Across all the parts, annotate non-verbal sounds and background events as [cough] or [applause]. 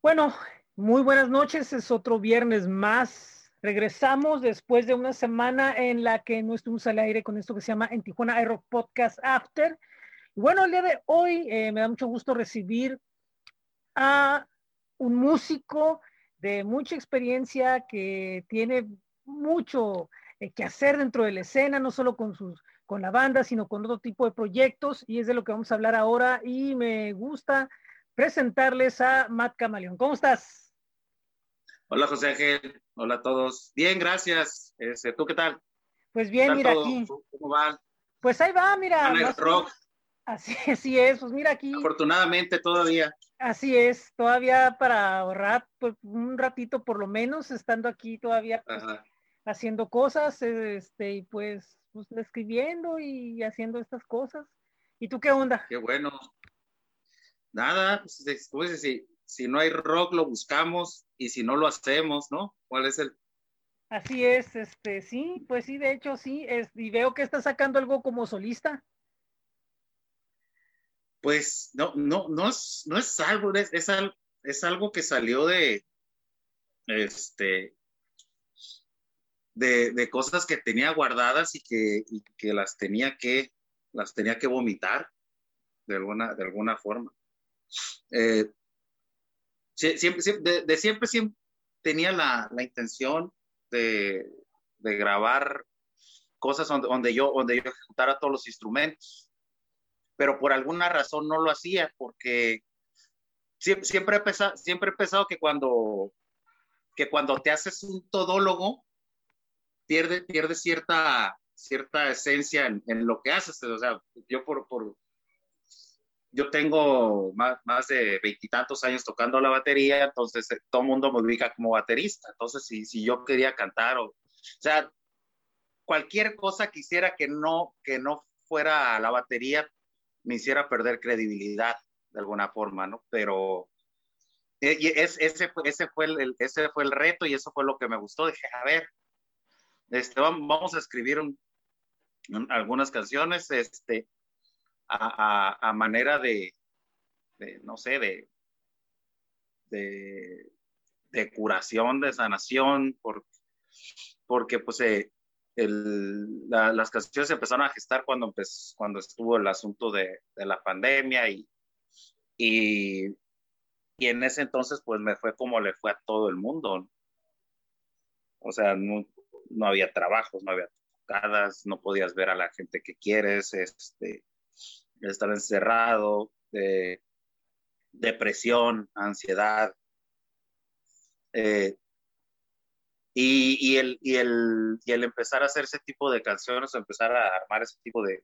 Bueno, muy buenas noches. Es otro viernes más. Regresamos después de una semana en la que no estuvimos al aire con esto que se llama En Tijuana Aero Podcast After. Bueno, el día de hoy eh, me da mucho gusto recibir a un músico de mucha experiencia que tiene mucho eh, que hacer dentro de la escena, no solo con sus con la banda, sino con otro tipo de proyectos y es de lo que vamos a hablar ahora y me gusta presentarles a Matt Camaleón. ¿Cómo estás? Hola José Ángel, hola a todos. Bien, gracias. Este, ¿Tú qué tal? Pues bien, mira aquí. ¿Cómo va? Pues ahí va, mira. rock. Así, [laughs] así es, pues mira aquí. Afortunadamente todavía. Así es, todavía para ahorrar pues, un ratito por lo menos, estando aquí todavía pues, haciendo cosas, este, y pues, pues escribiendo y haciendo estas cosas. ¿Y tú qué onda? Qué bueno nada, pues, si, si no hay rock lo buscamos y si no lo hacemos, ¿no? ¿Cuál es el? Así es, este, sí, pues sí, de hecho sí, es, y veo que está sacando algo como solista. Pues no, no, no es, no es algo, es, es, algo que salió de, este, de, de, cosas que tenía guardadas y que, y que las tenía que, las tenía que vomitar de alguna, de alguna forma. Eh, siempre, de, siempre, siempre tenía la, intención de, grabar cosas donde, yo, donde yo ejecutara todos los instrumentos, pero por alguna razón no lo hacía porque siempre, siempre, he, pensado, siempre he pensado que cuando, que cuando te haces un todólogo, pierde, pierde cierta, cierta esencia en, lo que haces. O sea, yo por, por, yo tengo más, más de veintitantos años tocando la batería, entonces eh, todo el mundo me ubica como baterista. Entonces, si, si yo quería cantar o, o sea, cualquier cosa que hiciera que no, que no fuera la batería, me hiciera perder credibilidad de alguna forma, ¿no? Pero eh, ese, ese, fue el, ese fue el reto y eso fue lo que me gustó. Dije, a ver, este, vamos a escribir algunas canciones, este, a, manera de, no sé, de, de, curación, de sanación, por, porque pues eh, las canciones empezaron a gestar cuando, cuando estuvo el asunto de, la pandemia y, y, en ese entonces pues me fue como le fue a todo el mundo. O sea, no, no había trabajos, no había tocadas, no podías ver a la gente que quieres, este, estar encerrado, de depresión, ansiedad. Eh, y, el, y, el, y, el, empezar a hacer ese tipo de canciones, empezar a armar ese tipo de,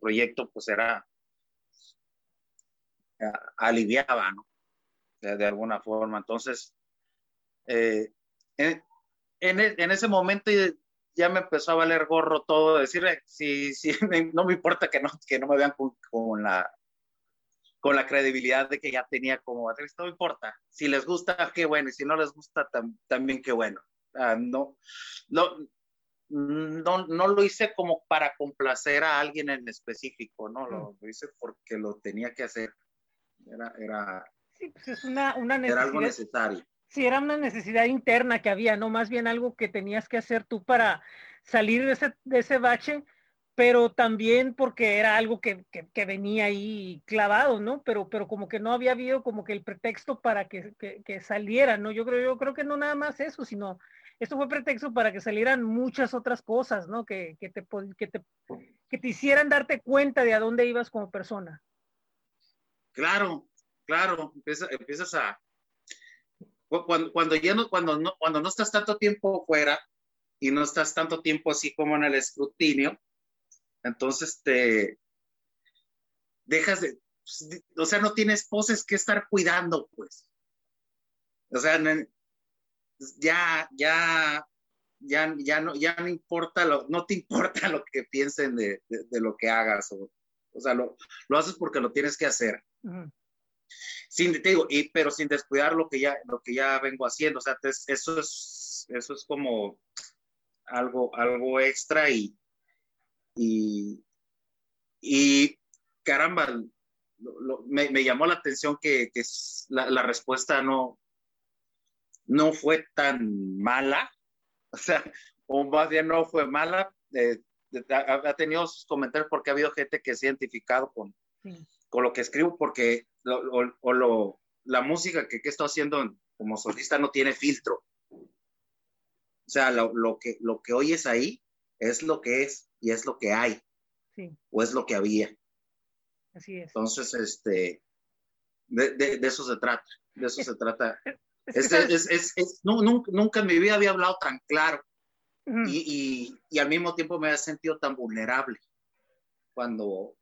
proyecto, pues era, aliviaba, ¿no? De, alguna forma. Entonces, eh, en, en, en, ese momento ya me empezó a valer gorro todo, decirle, si, si [laughs] no me importa que no, que no me vean con, la, con la credibilidad de que ya tenía como baterista, no importa. Si les gusta, qué bueno, y si no les gusta, también qué bueno. no, no, no, no, lo hice como para complacer a alguien en específico, ¿no? Lo, hice porque lo tenía que hacer. Era, era, sí, pues es una, una era algo necesario sí, era una necesidad interna que había, no más bien algo que tenías que hacer tú para salir de ese, de ese bache, pero también porque era algo que, que, venía ahí clavado, ¿no? Pero, pero como que no había habido como que el pretexto para que, que, saliera, ¿no? Yo creo, yo creo que no nada más eso, sino esto fue pretexto para que salieran muchas otras cosas, ¿no? Que, que, te, que, te, que te hicieran darte cuenta de a dónde ibas como persona. Claro, claro, empiezas a, cuando, cuando, ya no, cuando, no, cuando no estás tanto tiempo fuera y no estás tanto tiempo así como en el escrutinio, entonces te dejas de, pues, o sea, no tienes poses que estar cuidando, pues. O sea, ya, ya, ya, ya no, ya no importa lo, no te [laughs] importa lo que piensen de, de, lo que hagas, o, o sea, lo, lo, haces porque lo tienes que hacer sin, te digo, y, pero sin descuidar lo que ya, lo que ya vengo haciendo. O sea, eso es, eso es como algo, algo extra y, y, y caramba, me, llamó la atención que, la, respuesta no, no fue tan mala, [laughs] o sea, o más bien no fue mala, eh, ha, tenido sus comentarios porque ha habido gente que se ha identificado con, con lo que escribo, porque o, lo, la música que, que estoy haciendo como solista no tiene filtro. O sea, lo, lo, que, lo que oyes ahí es lo que es y es lo que hay. O es lo que había. Así es. Entonces, este, de, de, eso se trata. De eso se [laughs] trata. Es, es, es, nunca, en mi vida había hablado tan claro. y, y, y, al mismo tiempo me había sentido tan vulnerable. Cuando,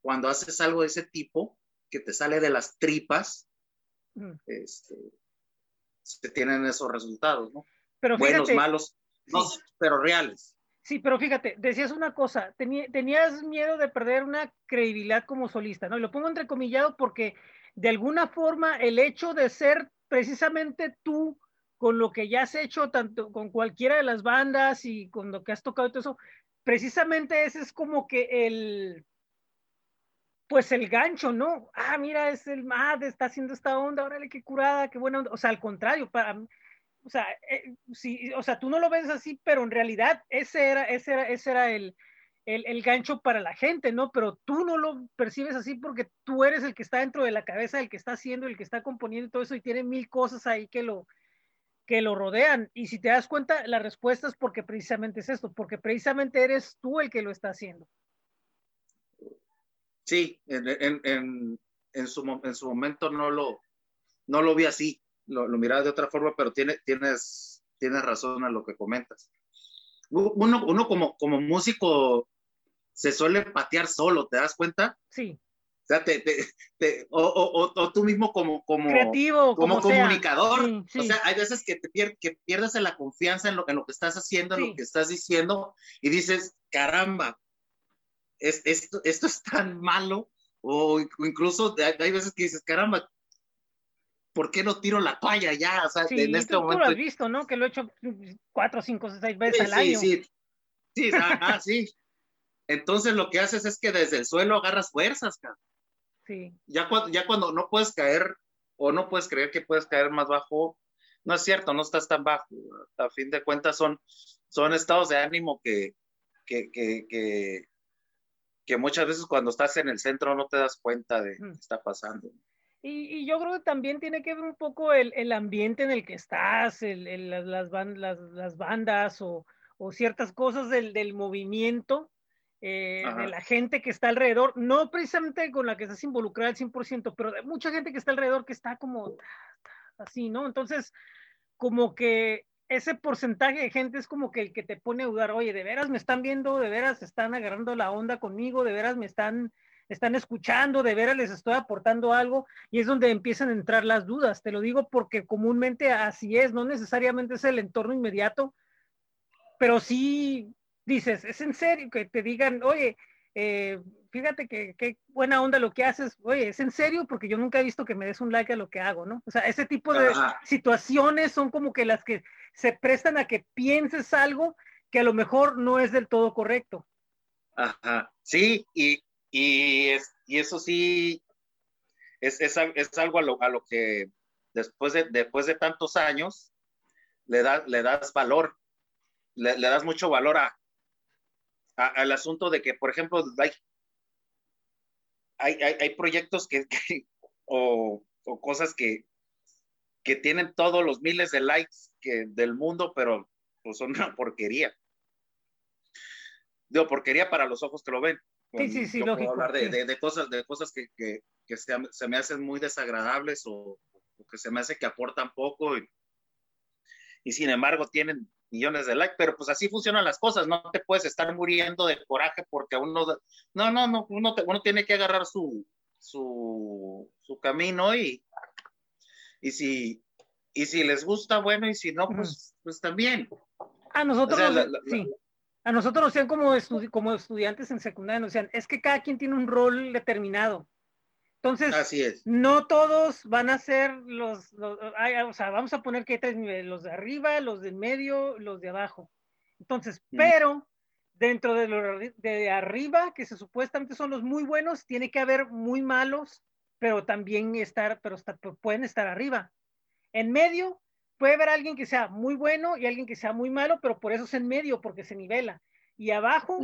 cuando haces algo de ese tipo, que te sale de las tripas, este, se tienen esos resultados, ¿no? Pero Buenos, malos, no, pero reales. Sí, pero fíjate, decías una cosa, tenías miedo de perder una credibilidad como solista, ¿no? Y lo pongo entrecomillado porque de alguna forma el hecho de ser precisamente tú con lo que ya has hecho, tanto con cualquiera de las bandas y con lo que has tocado y todo eso, precisamente ese es como que el, pues el gancho, ¿no? Ah, mira, es el MAD, está haciendo esta onda, órale, qué curada, qué buena onda. O sea, al contrario, para, o sea, eh, o sea, tú no lo ves así, pero en realidad ese era, ese era, ese era el, el, el, gancho para la gente, ¿no? Pero tú no lo percibes así porque tú eres el que está dentro de la cabeza, el que está haciendo, el que está componiendo todo eso y tiene mil cosas ahí que lo, que lo rodean. Y si te das cuenta, la respuesta es porque precisamente es esto, porque precisamente eres tú el que lo está haciendo. Sí, en, en, en, su, en su momento no lo, no lo vi así, lo, lo miraba de otra forma, pero tiene, tienes, tienes razón a lo que comentas. Uno, uno como, como músico se suele patear solo, ¿te das cuenta? Sí. O sea, te, te, o, o, o, tú mismo como, como, Creativo, como, comunicador. O sea, hay veces que, te pier que pierdes la confianza en lo, en lo que estás haciendo, en lo que estás diciendo, y dices, caramba, es, esto, esto es tan malo, o incluso hay veces que dices, caramba, ¿por qué no tiro la toalla ya? O sea, en este momento. Tú lo has visto, ¿no? Que lo he hecho cuatro, cinco, seis veces al año. Sí, sí, ah, sí. Entonces lo que haces es que desde el suelo agarras fuerzas, cara. Sí. Ya cuando, ya cuando no puedes caer o no puedes creer que puedes caer más bajo, no es cierto, no estás tan bajo. A fin de cuentas son, son estados de ánimo que, que, que, que que muchas veces cuando estás en el centro no te das cuenta de que está pasando. Y, y, yo creo que también tiene que ver un poco el, el ambiente en el que estás, el, el, las, las, las, bandas o, o, ciertas cosas del, del movimiento, eh, de la gente que está alrededor, no precisamente con la que estás involucrada al 100%, pero de mucha gente que está alrededor que está como así, ¿no? Entonces, como que ese porcentaje de gente es como que el que te pone a dudar, oye, de veras me están viendo, de veras están agarrando la onda conmigo, de veras me están, están escuchando, de veras les estoy aportando algo, y es donde empiezan a entrar las dudas. Te lo digo porque comúnmente así es, no necesariamente es el entorno inmediato, pero sí dices, es en serio que te digan, oye, eh, fíjate que qué buena onda lo que haces, oye, es en serio porque yo nunca he visto que me des un like a lo que hago, ¿no? O sea, ese tipo de situaciones son como que las que se prestan a que pienses algo que a lo mejor no es del todo correcto. Ajá, sí, y, y, es, y eso sí, es, es, es algo a lo, a lo, que después de, después de tantos años le, da, le das valor, le, le das mucho valor a, al asunto de que, por ejemplo, hay, hay, hay, proyectos [laughs] que, o, o, cosas que, que tienen todos los miles de likes que, del mundo, pero pues, son una porquería. Digo, porquería para los ojos que lo ven. Sí, sí, sí, lógico. Puedo hablar de, de, cosas, de cosas que, que, que se, se, me hacen muy desagradables o, o, que se me hace que aportan poco y, y sin embargo tienen millones de likes, pero pues así funcionan las cosas, no te puedes estar muriendo de coraje porque uno, no, no, no, uno, uno tiene que agarrar su, su, su camino y, y si, y si les gusta, bueno, y si no, pues, pues también. A nosotros, sí. A nosotros nos decían como, como estudiantes en secundaria, nos decían, es que cada quien tiene un rol determinado. Entonces, Así es. no todos van a ser los, o sea, vamos a poner que hay tres niveles, los de arriba, los de medio, los de abajo. Entonces, pero dentro de, lo, de arriba, que se supuestamente son los muy buenos, tiene que haber muy malos, pero también estar, pero pueden estar arriba. En medio puede haber alguien que sea muy bueno y alguien que sea muy malo, pero por eso es en medio, porque se nivela. Y abajo,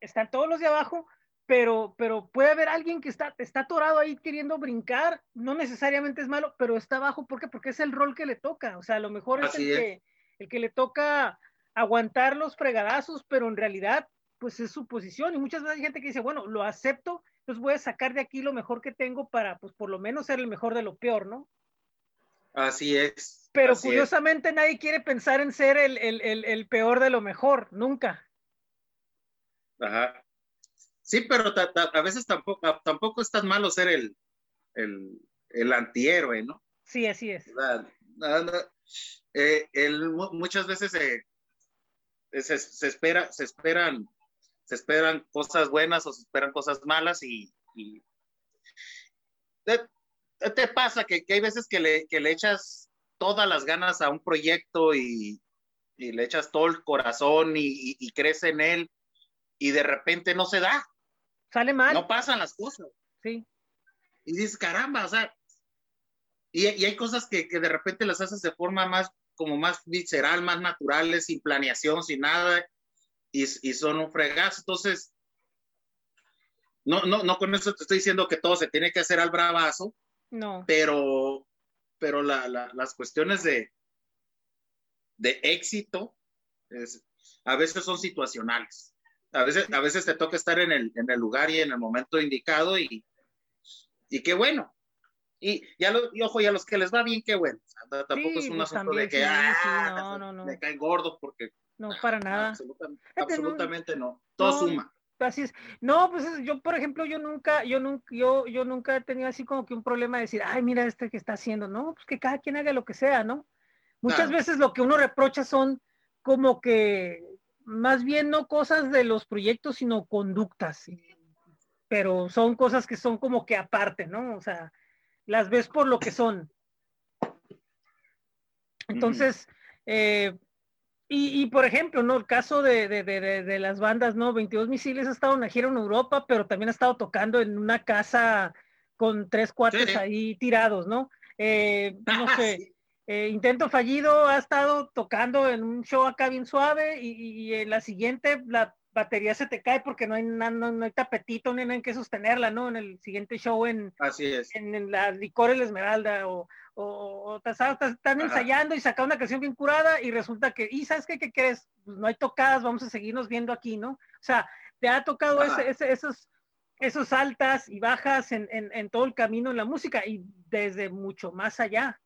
están todos los de abajo, pero, pero puede haber alguien que está, está atorado ahí queriendo brincar, no necesariamente es malo, pero está abajo, ¿por qué? Porque es el rol que le toca, o sea, a lo mejor es el, Que, el que le toca aguantar los fregadazos, pero en realidad, pues es su posición, y muchas veces hay gente que dice, bueno, lo acepto, entonces voy a sacar de aquí lo mejor que tengo para, pues por lo menos ser el mejor de lo peor, ¿no? Así es. Pero curiosamente nadie quiere pensar en ser el, el, el, el, peor de lo mejor, nunca. Ajá. Sí, pero a veces tampoco, tampoco es tan malo ser el, el, antihéroe, ¿no? Sí, así es. Eh, muchas veces se, se, espera, se esperan, se esperan cosas buenas o se esperan cosas malas y, y te pasa que, hay veces que le, que le, echas todas las ganas a un proyecto y, y le echas todo el corazón y, y, crees en él y de repente no se da. Sale mal. No pasan las cosas. Sí. Y dices, caramba, o sea, y, hay cosas que, que, de repente las haces de forma más, como más visceral, más naturales, sin planeación, sin nada, y, y son un fregazo. Entonces, no, no, no con eso te estoy diciendo que todo se tiene que hacer al bravazo, no. Pero, pero las cuestiones de, de éxito a veces son situacionales. A veces, a veces te toca estar en el, en el lugar y en el momento indicado y, y qué bueno. Y ya lo, y ojo, y a los que les va bien, qué bueno. tampoco es un pues asunto de que ah, no, no, me caen gordos porque. No, para nada. Absolutamente, absolutamente no. Todo suma así es. No, pues yo, por ejemplo, yo nunca, yo nunca, yo, yo nunca he tenido así como que un problema de decir, ay, mira este que está haciendo, no, pues que cada quien haga lo que sea, ¿no? Muchas veces lo que uno reprocha son como que más bien no cosas de los proyectos, sino conductas, pero son cosas que son como que aparte, ¿no? O sea, las ves por lo que son. Entonces, eh, y, por ejemplo, ¿no? El caso de, de, de, de, las bandas, ¿no? 22 Misiles ha estado en una gira en Europa, pero también ha estado tocando en una casa con tres cuates ahí tirados, ¿no? Eh, no [laughs] sé, eh, Intento Fallido ha estado tocando en un show acá bien suave y, y, en la siguiente la batería se te cae porque no hay, no, no hay tapetito, ni nada en que sostenerla, ¿no? En el siguiente show en, Así es. en, en la Licor El Esmeralda o, o, están ensayando y sacan una canción bien curada y resulta que, y sabes qué, qué crees, pues no hay tocadas, vamos a seguirnos viendo aquí, ¿no? O sea, te ha tocado ese, esos, esos altas y bajas en, en, en, todo el camino en la música y desde mucho más allá.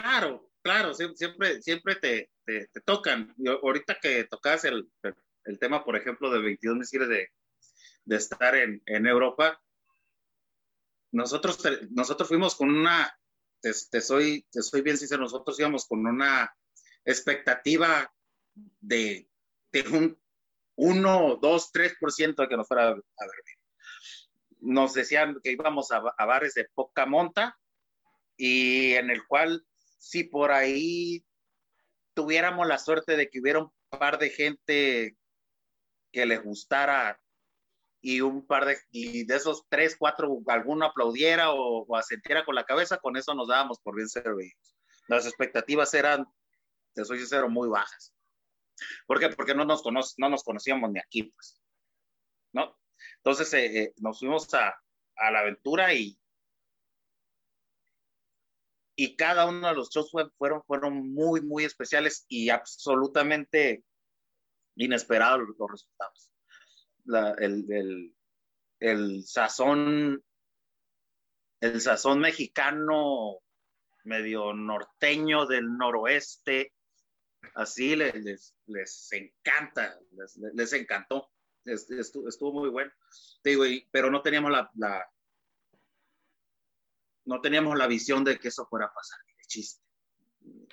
Claro, claro, siempre, siempre te, te, tocan. ahorita que tocas el, el, tema, por ejemplo, de 22 misiles de, de estar en, en Europa, nosotros, nosotros fuimos con una, te, soy, te soy bien sincero, nosotros íbamos con una expectativa de, de un 1, 2, 3% de que nos fuera a ver Nos decían que íbamos a, a, bares de poca monta y en el cual si por ahí tuviéramos la suerte de que hubiera un par de gente que les gustara y un par de, de esos tres, cuatro, alguno aplaudiera o, o asentiera con la cabeza, con eso nos dábamos por bien servidos. Las expectativas eran, te soy sincero, muy bajas. ¿Por qué? Porque no nos, cono no nos conocíamos ni aquí, pues. ¿No? Entonces eh, eh, nos fuimos a, a, la aventura y, y cada uno de los shows fueron, fueron muy, muy especiales y absolutamente inesperados los resultados el, el, sazón, el sazón mexicano medio norteño del noroeste, así les, les, encanta, les, encantó, estuvo, muy bueno. digo, pero no teníamos la, no teníamos la visión de que eso fuera a pasar, ni de chiste,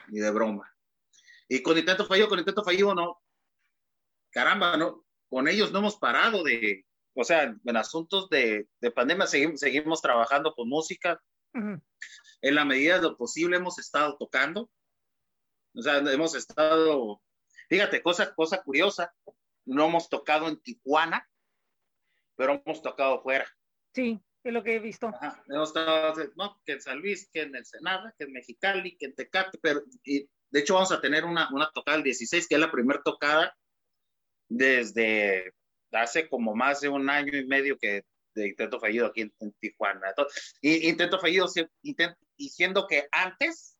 ni de broma. Y con intento fallido, con intento fallido, no, caramba, no, con ellos no hemos parado de, o sea, en asuntos de, de pandemia seguimos, seguimos, trabajando con música. En la medida de lo posible hemos estado tocando. O sea, hemos estado, fíjate, cosa, cosa curiosa, no hemos tocado en Tijuana, pero hemos tocado fuera. Sí, es lo que he visto. hemos estado, no, que en San Luis, que en Ensenada, que en Mexicali, que en Tecate, pero y, de hecho vamos a tener una, una tocada el 16, que es la primera tocada desde hace como más de un año y medio que de intento fallido aquí en, Tijuana. Entonces, y, intento fallido, diciendo que antes,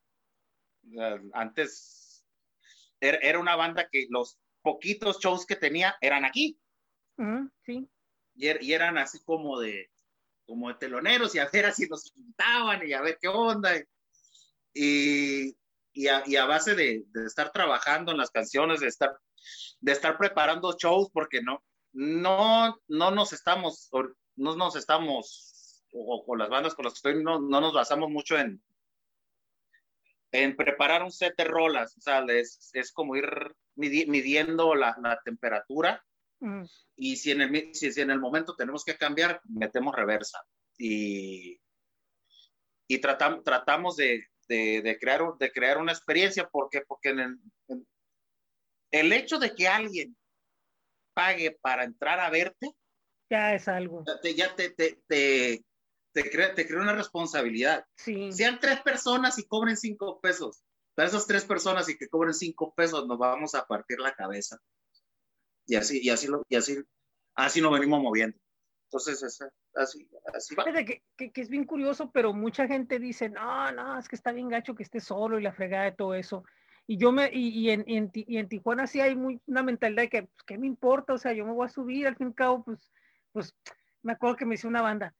antes era, una banda que los poquitos shows que tenía eran aquí. sí. Er, y, eran así como de, como de teloneros y a ver si nos invitaban y a ver qué onda. Y, y, a, base de, de, estar trabajando en las canciones, de estar, de estar preparando shows, porque no, no, no nos estamos, no nos estamos, o con las bandas con las que estoy, no, no nos basamos mucho en, en preparar un set de rolas, o sea, es, es como ir midiendo la, la temperatura mm. y si en, el, si, si, en el momento tenemos que cambiar, metemos reversa y, y tratam, tratamos de, de, de, crear, de crear una experiencia porque, porque en el, el hecho de que alguien pague para entrar a verte, ya es algo. Ya te, te, te, te, crea, te crea una responsabilidad. Sí. Sean tres personas y cobren cinco pesos. Para esas tres personas y que cobren cinco pesos, nos vamos a partir la cabeza. Y así, y así, lo, y así, así nos venimos moviendo. Entonces, así, así va. Que, que, que, es bien curioso, pero mucha gente dice, no, no, es que está bien gacho que esté solo y la fregada de todo eso. Y yo me, y, y, en, y, en, Tijuana sí hay muy, una mentalidad de que, pues, ¿qué me importa? O sea, yo me voy a subir, al fin y al cabo, pues, pues, me acuerdo que me hizo una banda.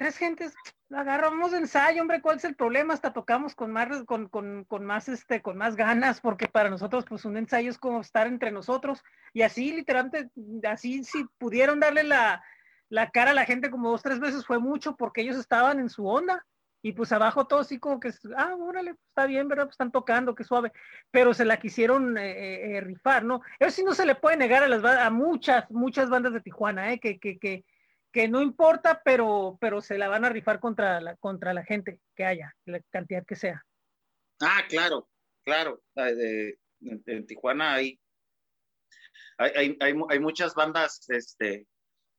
Tres gentes, agarramos ensayo, hombre, ¿cuál es el problema? Hasta tocamos con más, con, con, con, más, este, con más ganas, porque para nosotros, pues, un ensayo es como estar entre nosotros. Y así, literalmente, así, si pudieron darle la, la cara a la gente como dos, tres veces, fue mucho, porque ellos estaban en su onda y pues abajo todo así como que, ah, órale, pues, está bien, ¿verdad? Pues están tocando, qué suave, pero se la quisieron eh, eh, eh, rifar, ¿no? Eso sí no se le puede negar a las a muchas, muchas bandas de Tijuana, ¿eh? Que, que, que, que no importa, pero, pero se la van a rifar contra la, contra la gente que haya, la cantidad que sea. Ah, claro, claro. en, Tijuana hay, hay, hay, hay, muchas bandas este,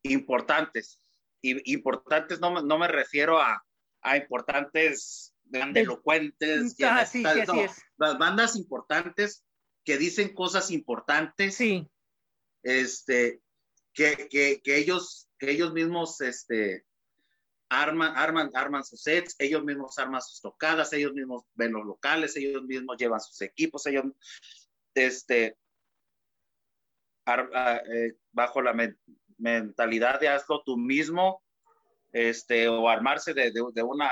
importantes. Y, importantes no, no me refiero a, a importantes grandelocuentes, ah, sí, las bandas importantes que dicen cosas importantes, sí. este, que, que, que ellos, ellos mismos, este, arman, arman, arman sus sets, ellos mismos arman sus tocadas, ellos mismos ven los locales, ellos mismos llevan sus equipos, ellos, este, ah, eh, bajo la mentalidad de hazlo tú mismo, este, o armarse de, de, una,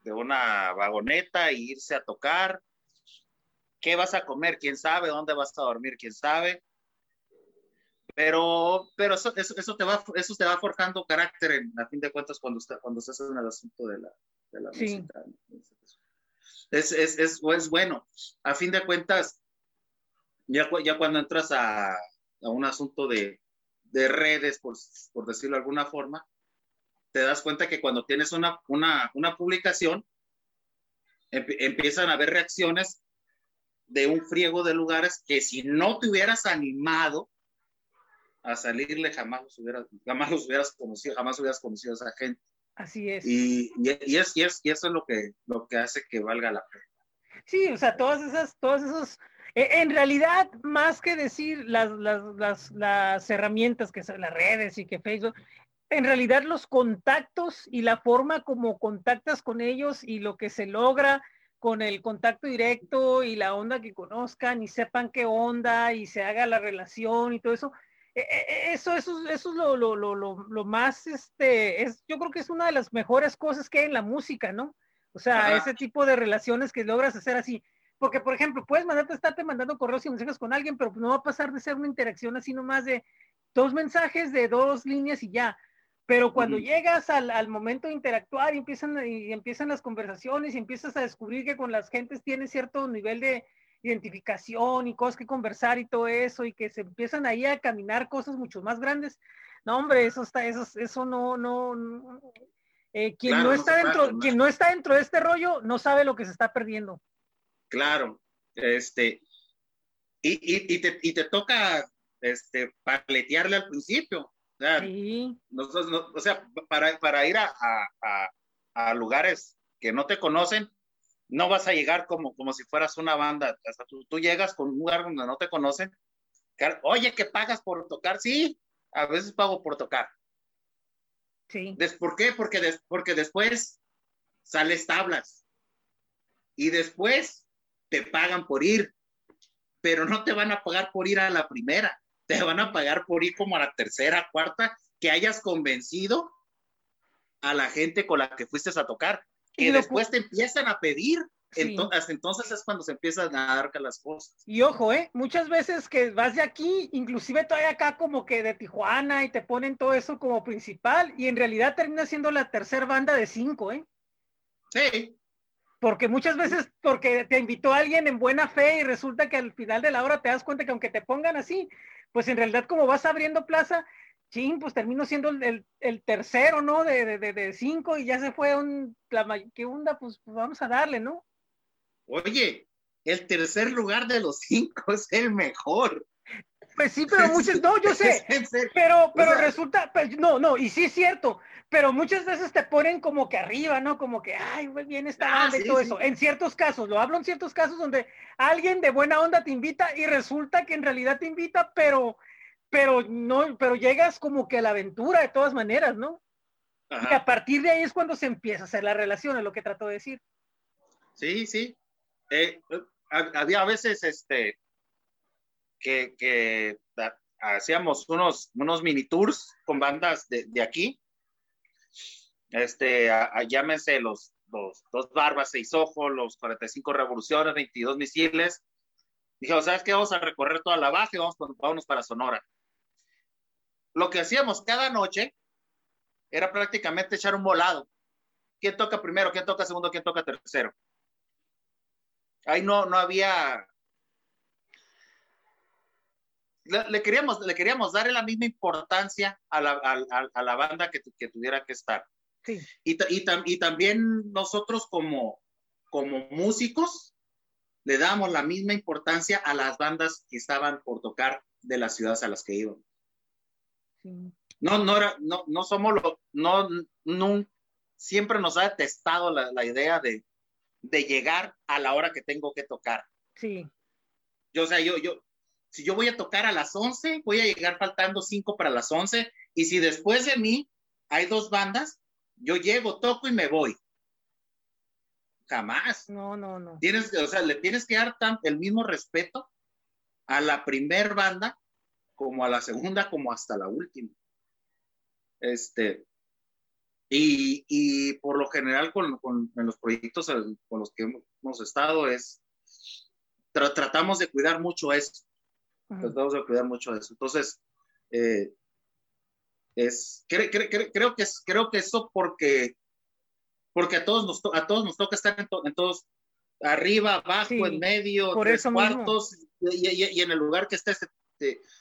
de una vagoneta e irse a tocar. ¿Qué vas a comer? ¿Quién sabe? ¿Dónde vas a dormir? ¿Quién sabe? Pero, pero eso, eso, te va, eso te va forjando carácter, en, a fin de cuentas, cuando, está, cuando estás en el asunto de la, de la música. Es, es, es, es, bueno. A fin de cuentas, ya, ya cuando entras a, a un asunto de, de redes, por, por decirlo de alguna forma, te das cuenta que cuando tienes una, una, una publicación, empiezan a haber reacciones de un friego de lugares que si no te hubieras animado a salirle, jamás los hubieras, jamás los hubieras conocido, jamás hubieras conocido a esa gente. Así es. Y, y, es, y, es, y eso es lo que, lo que hace que valga la pena. Sí, o sea, todas esas, todos esos, e, en realidad, más que decir las, las, las, las herramientas que son las redes y que Facebook, en realidad los contactos y la forma como contactas con ellos y lo que se logra con el contacto directo y la onda que conozcan y sepan qué onda y se haga la relación y todo eso. E, e, eso, eso, eso es lo, lo, lo, lo, más, este, es, yo creo que es una de las mejores cosas que hay en la música, ¿no? O sea, ese tipo de relaciones que logras hacer así. Porque, por ejemplo, puedes mandarte, estarte mandando correos y mensajes con alguien, pero no va a pasar de ser una interacción así nomás de dos mensajes de dos líneas y ya. Pero cuando llegas al, al, momento de interactuar y empiezan, y empiezan las conversaciones y empiezas a descubrir que con las gentes tienes cierto nivel de identificación y cosas que conversar y todo eso y que se empiezan ahí a caminar cosas mucho más grandes. No, hombre, eso está, eso, eso no, no, eh, quien no está dentro, quien no está dentro de este rollo no sabe lo que se está perdiendo. Claro, este, y, y, y, te, y te toca este, paletearle al principio. O sea, o sea para, para ir a, a, a, lugares que no te conocen, no vas a llegar como, como si fueras una banda. Hasta tú, tú, llegas con un lugar donde no te conocen. Oye, ¿qué pagas por tocar? Sí, a veces pago por tocar. Sí. ¿Por qué? Porque, porque después sales tablas. Y después te pagan por ir. Pero no te van a pagar por ir a la primera te van a pagar por ir como a la tercera, cuarta, que hayas convencido a la gente con la que fuiste a tocar, que después te empiezan a pedir. Entonces, entonces es cuando se empiezan a dar las cosas. Y ojo, ¿eh? Muchas veces que vas de aquí, inclusive todavía acá como que de Tijuana y te ponen todo eso como principal y en realidad termina siendo la tercera banda de cinco, ¿eh? Sí. Porque muchas veces, porque te invitó alguien en buena fe y resulta que al final de la hora te das cuenta que aunque te pongan así, pues en realidad como vas abriendo plaza, ching, pues termino siendo el, el, tercero, ¿no? De, de, de, cinco y ya se fue un, la, ¿qué onda? Pues, pues, vamos a darle, ¿no? Oye, el tercer lugar de los cinco [laughs] es el mejor. Pues sí, pero muchos, no, yo sé, [laughs] pero, pero resulta, pues, no, no, y sí es cierto, pero muchas veces te ponen como que arriba, ¿no? Como que, ay, muy bien esta ah, banda y todo eso. En ciertos casos, lo hablo en ciertos casos donde alguien de buena onda te invita y resulta que en realidad te invita, pero, pero no, pero llegas como que a la aventura de todas maneras, ¿no? Y a partir de ahí es cuando se empieza a hacer la relación, es lo que trato de decir. Sí, sí. Eh, había a veces este que, que hacíamos unos, unos mini tours con bandas de, de aquí este, a, llámense los, los, dos barbas, seis ojos, los 45 revoluciones, 22 misiles. Dije, ¿sabes qué? Vamos a recorrer toda la baja y vamos, vámonos para Sonora. Lo que hacíamos cada noche era prácticamente echar un volado. ¿Quién toca primero? ¿Quién toca segundo? ¿Quién toca tercero? Ahí no, no había... Le, queríamos, le queríamos dar la misma importancia a la, a, la banda que, que tuviera que estar. Y, y, también nosotros como, como músicos le damos la misma importancia a las bandas que estaban por tocar de las ciudades a las que iban. No, no, era, no, no somos lo, no, no, siempre nos ha detestado la, la idea de, de, llegar a la hora que tengo que tocar. Sí. Yo, o sea, yo, yo, si yo voy a tocar a las 11, voy a llegar faltando 5 para las 11, y si después de mí hay dos bandas, yo llego, toco y me voy. Jamás. No, no, no. Tienes, o sea, le tienes que dar el mismo respeto a la primer banda como a la segunda, como hasta la última. Este, y, y por lo general con, con en los proyectos con los que hemos estado es, tratamos de cuidar mucho eso. Tratamos de cuidar mucho eso. Entonces, eh, es, creo, creo, que es, creo que eso porque, porque a todos nos, a todos nos toca estar en, todos, arriba, abajo, en medio, tres cuartos, y, en el lugar que estés.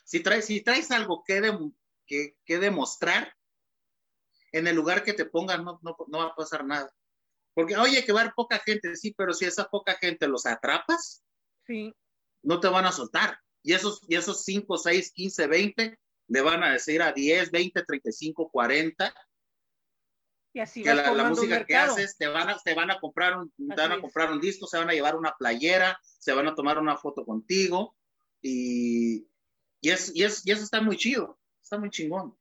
Si, traes, si traes algo que, que, que, demostrar, en el lugar que te pongan no, no, no va a pasar nada. Porque, oye, que va a haber poca gente, sí, pero si esa poca gente los atrapas, sí. no te van a soltar. Y esos, y esos 5, 6, 15, 20 le van a decir a 10, 20, 35, 40. Y así que la, música que haces, te van a, te van a comprar un, van a comprar un disco, se van a llevar una playera, se van a tomar una foto contigo y, y, es, y, es, y eso está muy chido, está muy chingón.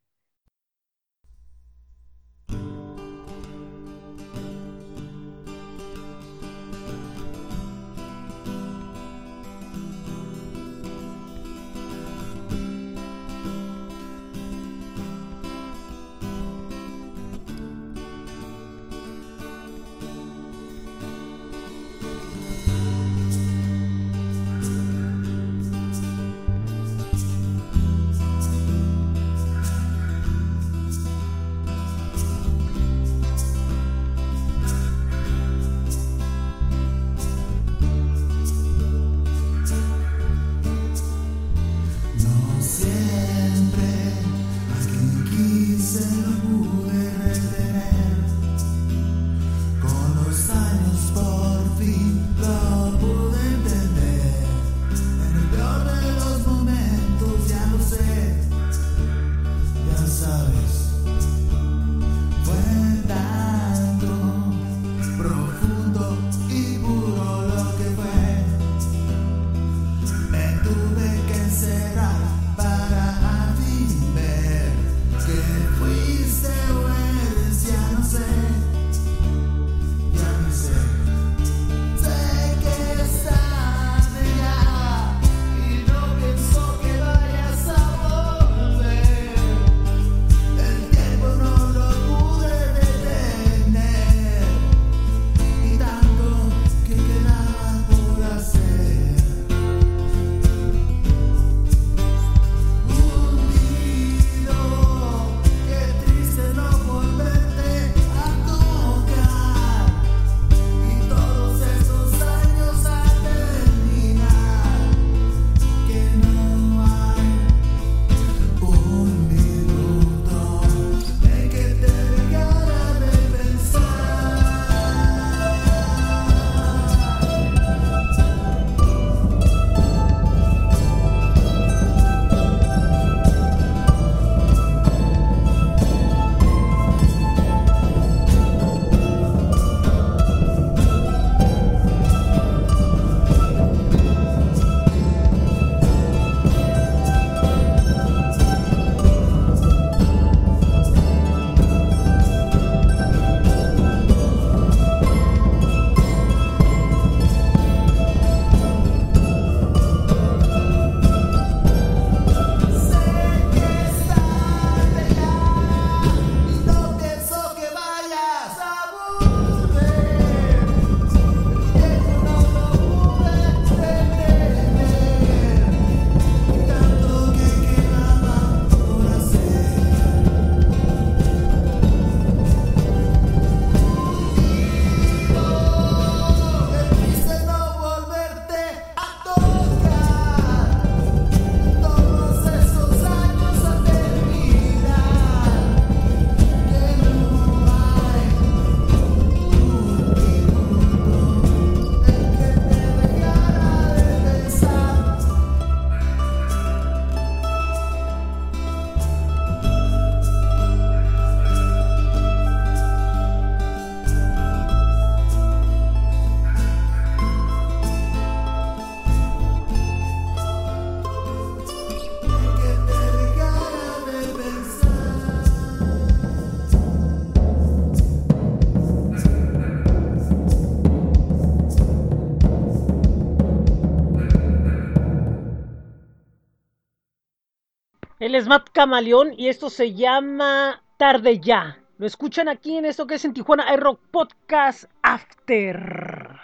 Camaleón y esto se llama Tarde Ya. Lo escuchan aquí en esto que es en Tijuana iRock Podcast After.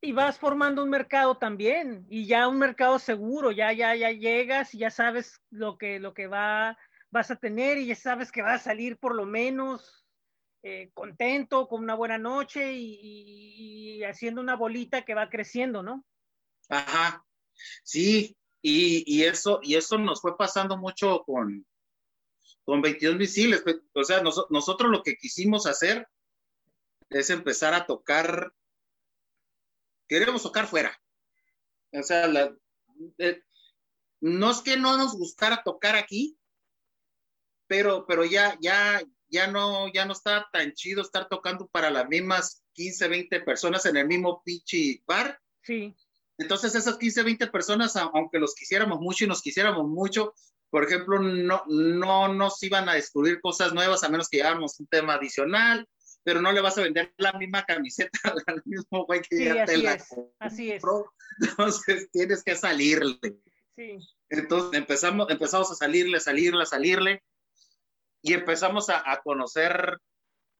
Y vas formando un mercado también, y ya un mercado seguro, ya, ya, ya llegas y ya sabes lo que, lo que va, vas a tener y ya sabes que va a salir por lo menos eh, contento, con una buena noche y, y, haciendo una bolita que va creciendo, ¿no? Ajá, sí, y, eso, y eso nos fue pasando mucho con, con 22 misiles. Pues, o sea, nosotros lo que quisimos hacer es empezar a tocar, queremos tocar fuera. O sea, eh, no es que no nos gustara tocar aquí, pero, pero ya, ya, ya no, ya no está tan chido estar tocando para las mismas 15, 20 personas en el mismo pinche bar. Sí. Entonces esas 15, 20 personas, aunque los quisiéramos mucho y nos quisiéramos mucho, por ejemplo, no, no nos iban a descubrir cosas nuevas a menos que lleváramos un tema adicional, pero no le vas a vender la misma camiseta [laughs] al mismo güey que ya te la es, así es. Entonces tienes que salirle. Sí. Entonces empezamos, empezamos a salirle, salirle, salirle y empezamos a, a conocer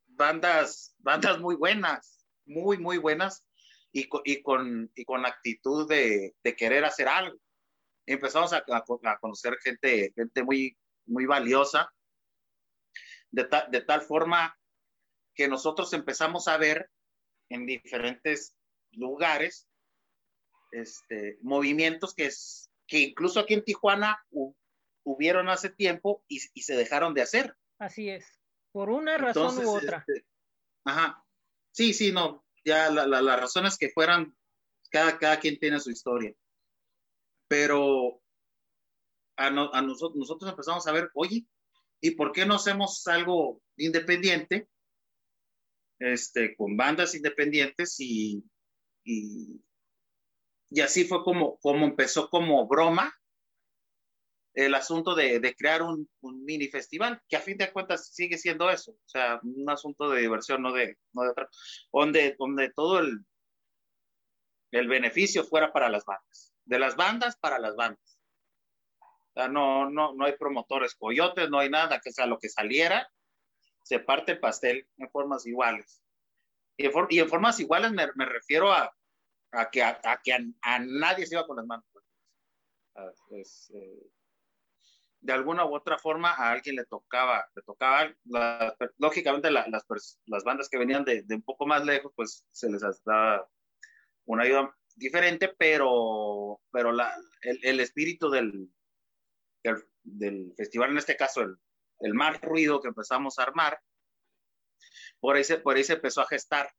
bandas, bandas muy buenas, muy, muy buenas y, y, con, y con actitud de, de, querer hacer algo. empezamos a, a, conocer gente, gente muy, muy valiosa, de, ta, de tal forma que nosotros empezamos a ver en diferentes lugares este, movimientos que, es, que incluso aquí en Tijuana hubieron hace tiempo y, y, se dejaron de hacer. Así es, por una razón Entonces, u otra. Este, ajá, sí, sí, no, ya la, la, las razones que fueran, cada, cada quien tiene su historia. Pero a, no, a nosotros, nosotros empezamos a ver, oye, ¿y por qué no hacemos algo independiente? Este, con bandas independientes y, y, y así fue como, como empezó como broma el asunto de, de crear un, un, mini festival, que a fin de cuentas sigue siendo eso, o sea, un asunto de diversión, no de, no de donde, donde todo el, el beneficio fuera para las bandas, de las bandas para las bandas. O sea, no, no, no hay promotores coyotes, no hay nada, que sea lo que saliera, se parte el pastel en formas iguales. Y en, for, y en formas iguales me, me refiero a, a, que, a, a que a, nadie se iba con las manos. Es, eh, de alguna u otra forma a alguien le tocaba, le tocaba, lógicamente la, las, las, bandas que venían de, de, un poco más lejos, pues se les daba una ayuda diferente, pero, pero la, el, el espíritu del, del, del, festival, en este caso el, el más ruido que empezamos a armar, por ahí, se, por ahí se empezó a gestar,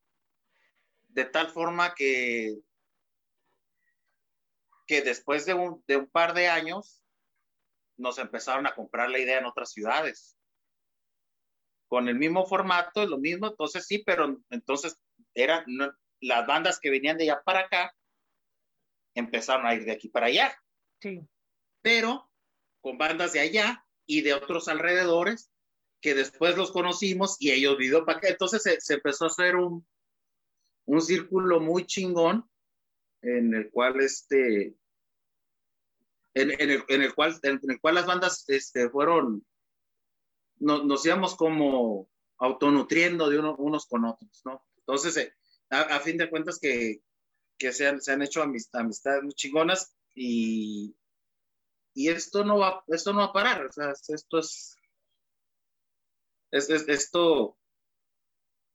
de tal forma que, que después de un, de un par de años, nos empezaron a comprar la idea en otras ciudades. Con el mismo formato, lo mismo, entonces sí, pero entonces eran no, las bandas que venían de allá para acá, empezaron a ir de aquí para allá. Sí. Pero con bandas de allá y de otros alrededores, que después los conocimos y ellos vinieron para acá. Entonces se, se empezó a hacer un, un círculo muy chingón en el cual este, en, en, el, en, el, cual, en el cual las bandas este, fueron, no, nos íbamos como autonutriendo de uno, unos con otros, ¿no? Entonces, eh, a, a, fin de cuentas que, que se, han, se han hecho amistad, amistades muy chingonas y, y esto no va, esto no va a parar, o sea, esto es, es, es esto,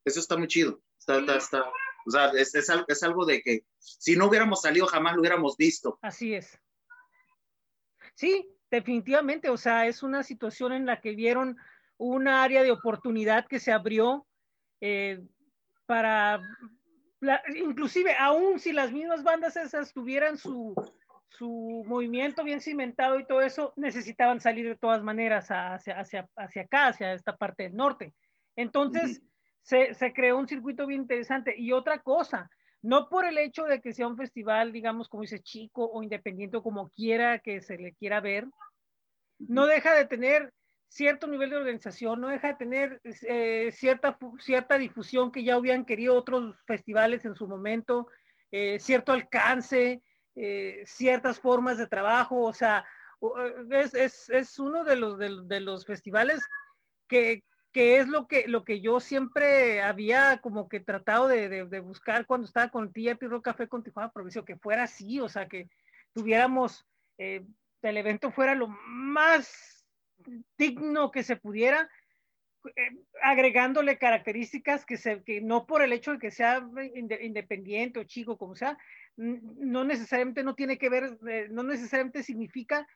eso está muy chido, está, está, está o sea, es, es, es algo de que si no hubiéramos salido jamás lo hubiéramos visto. Así es. Sí, definitivamente, o sea, es una situación en la que vieron una área de oportunidad que se abrió eh, para, la, inclusive, aún si las mismas bandas esas tuvieran su, su movimiento bien cimentado y todo eso, necesitaban salir de todas maneras hacia, hacia, hacia acá, hacia esta parte del norte. Entonces, uh -huh. se, se creó un circuito bien interesante. Y otra cosa, no por el hecho de que sea un festival, digamos, como dice, chico o independiente o como quiera que se le quiera ver, no deja de tener cierto nivel de organización, no deja de tener eh, cierta, cierta difusión que ya hubieran querido otros festivales en su momento, eh, cierto alcance, eh, ciertas formas de trabajo, o sea, es, es, es uno de los, de, los festivales que, que, es lo que, lo que yo siempre había como que tratado de, de buscar cuando estaba con Tía Pirro Café con Tijuana Provincia, que fuera así, o sea, que tuviéramos, eh, el evento fuera lo más digno que se pudiera, eh, agregándole características que, se, que no por el hecho de que sea independiente o chico, como sea, no necesariamente no tiene que ver, eh, no necesariamente significa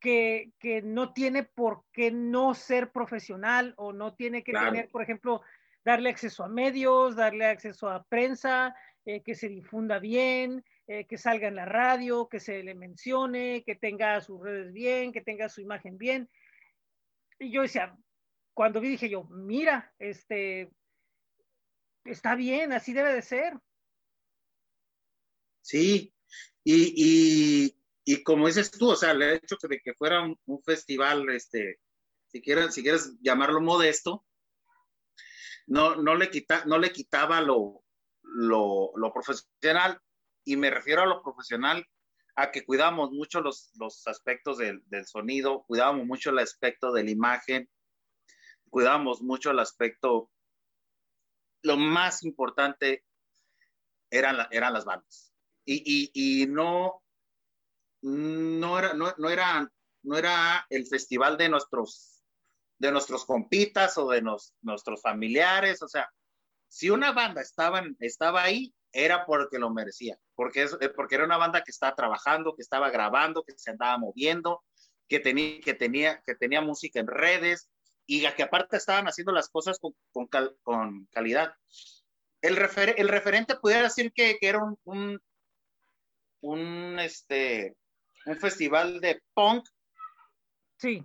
que, que, no tiene por qué no ser profesional o no tiene que tener, por ejemplo, darle acceso a medios, darle acceso a prensa, eh, que se difunda bien, que salga en la radio, que se le mencione, que tenga sus redes bien, que tenga su imagen bien. Y yo decía, cuando vi dije yo, mira, este, está bien, así debe de ser. Sí, y, y, como dices tú, o sea, el hecho de que fuera un, festival, este, si quieres, si quieres llamarlo modesto, no, no, le, quita, no le quitaba lo, lo, lo, profesional, y me refiero a lo profesional, a que cuidamos mucho los, los aspectos del, del, sonido, cuidamos mucho el aspecto de la imagen, cuidamos mucho el aspecto, lo más importante eran, eran las bandas. Y, y, no, no, era, no, no, era, no era el festival de nuestros, de nuestros compitas o de nos, nuestros familiares, o sea, si una banda estaba, estaba ahí, era porque lo merecía, porque, es, porque era una banda que estaba trabajando, que estaba grabando, que se andaba moviendo, que tenía, que tenía, que tenía música en redes, y que aparte estaban haciendo las cosas con, con, calidad. El, referente pudiera decir que, que era un, un, este, un festival de punk. Sí.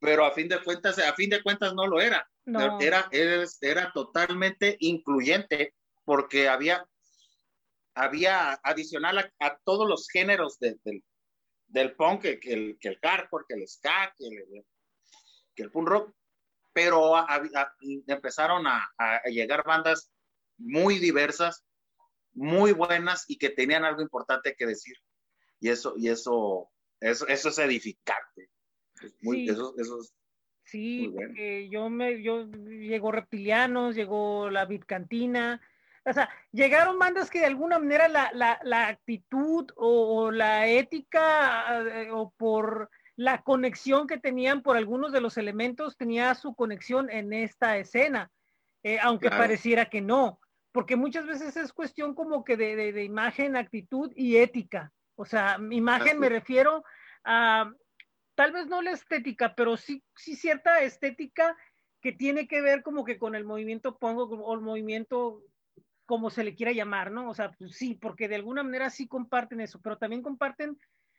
Pero a fin de cuentas, a fin de cuentas no lo era. Era, era, era, totalmente incluyente porque había, había adicional a, todos los géneros del, del punk, que, el, que el hardcore, que el ska, que el, que el punk rock, pero empezaron a, llegar bandas muy diversas, muy buenas y que tenían algo importante que decir. Y eso, y eso, eso, eso es edificante. sí. Eso, sí, yo me, yo llegó Reptilianos, llegó la Bitcantina, o sea, llegaron bandas que de alguna manera la, la, la actitud o, la ética eh, o por la conexión que tenían por algunos de los elementos tenía su conexión en esta escena, eh, aunque pareciera que no, porque muchas veces es cuestión como que de, imagen, actitud y ética. O sea, imagen me refiero a, tal vez no la estética, pero sí, sí cierta estética que tiene que ver como que con el movimiento pongo o el movimiento como se le quiera llamar, ¿no? O sea, pues sí, porque de alguna manera sí comparten eso, pero también comparten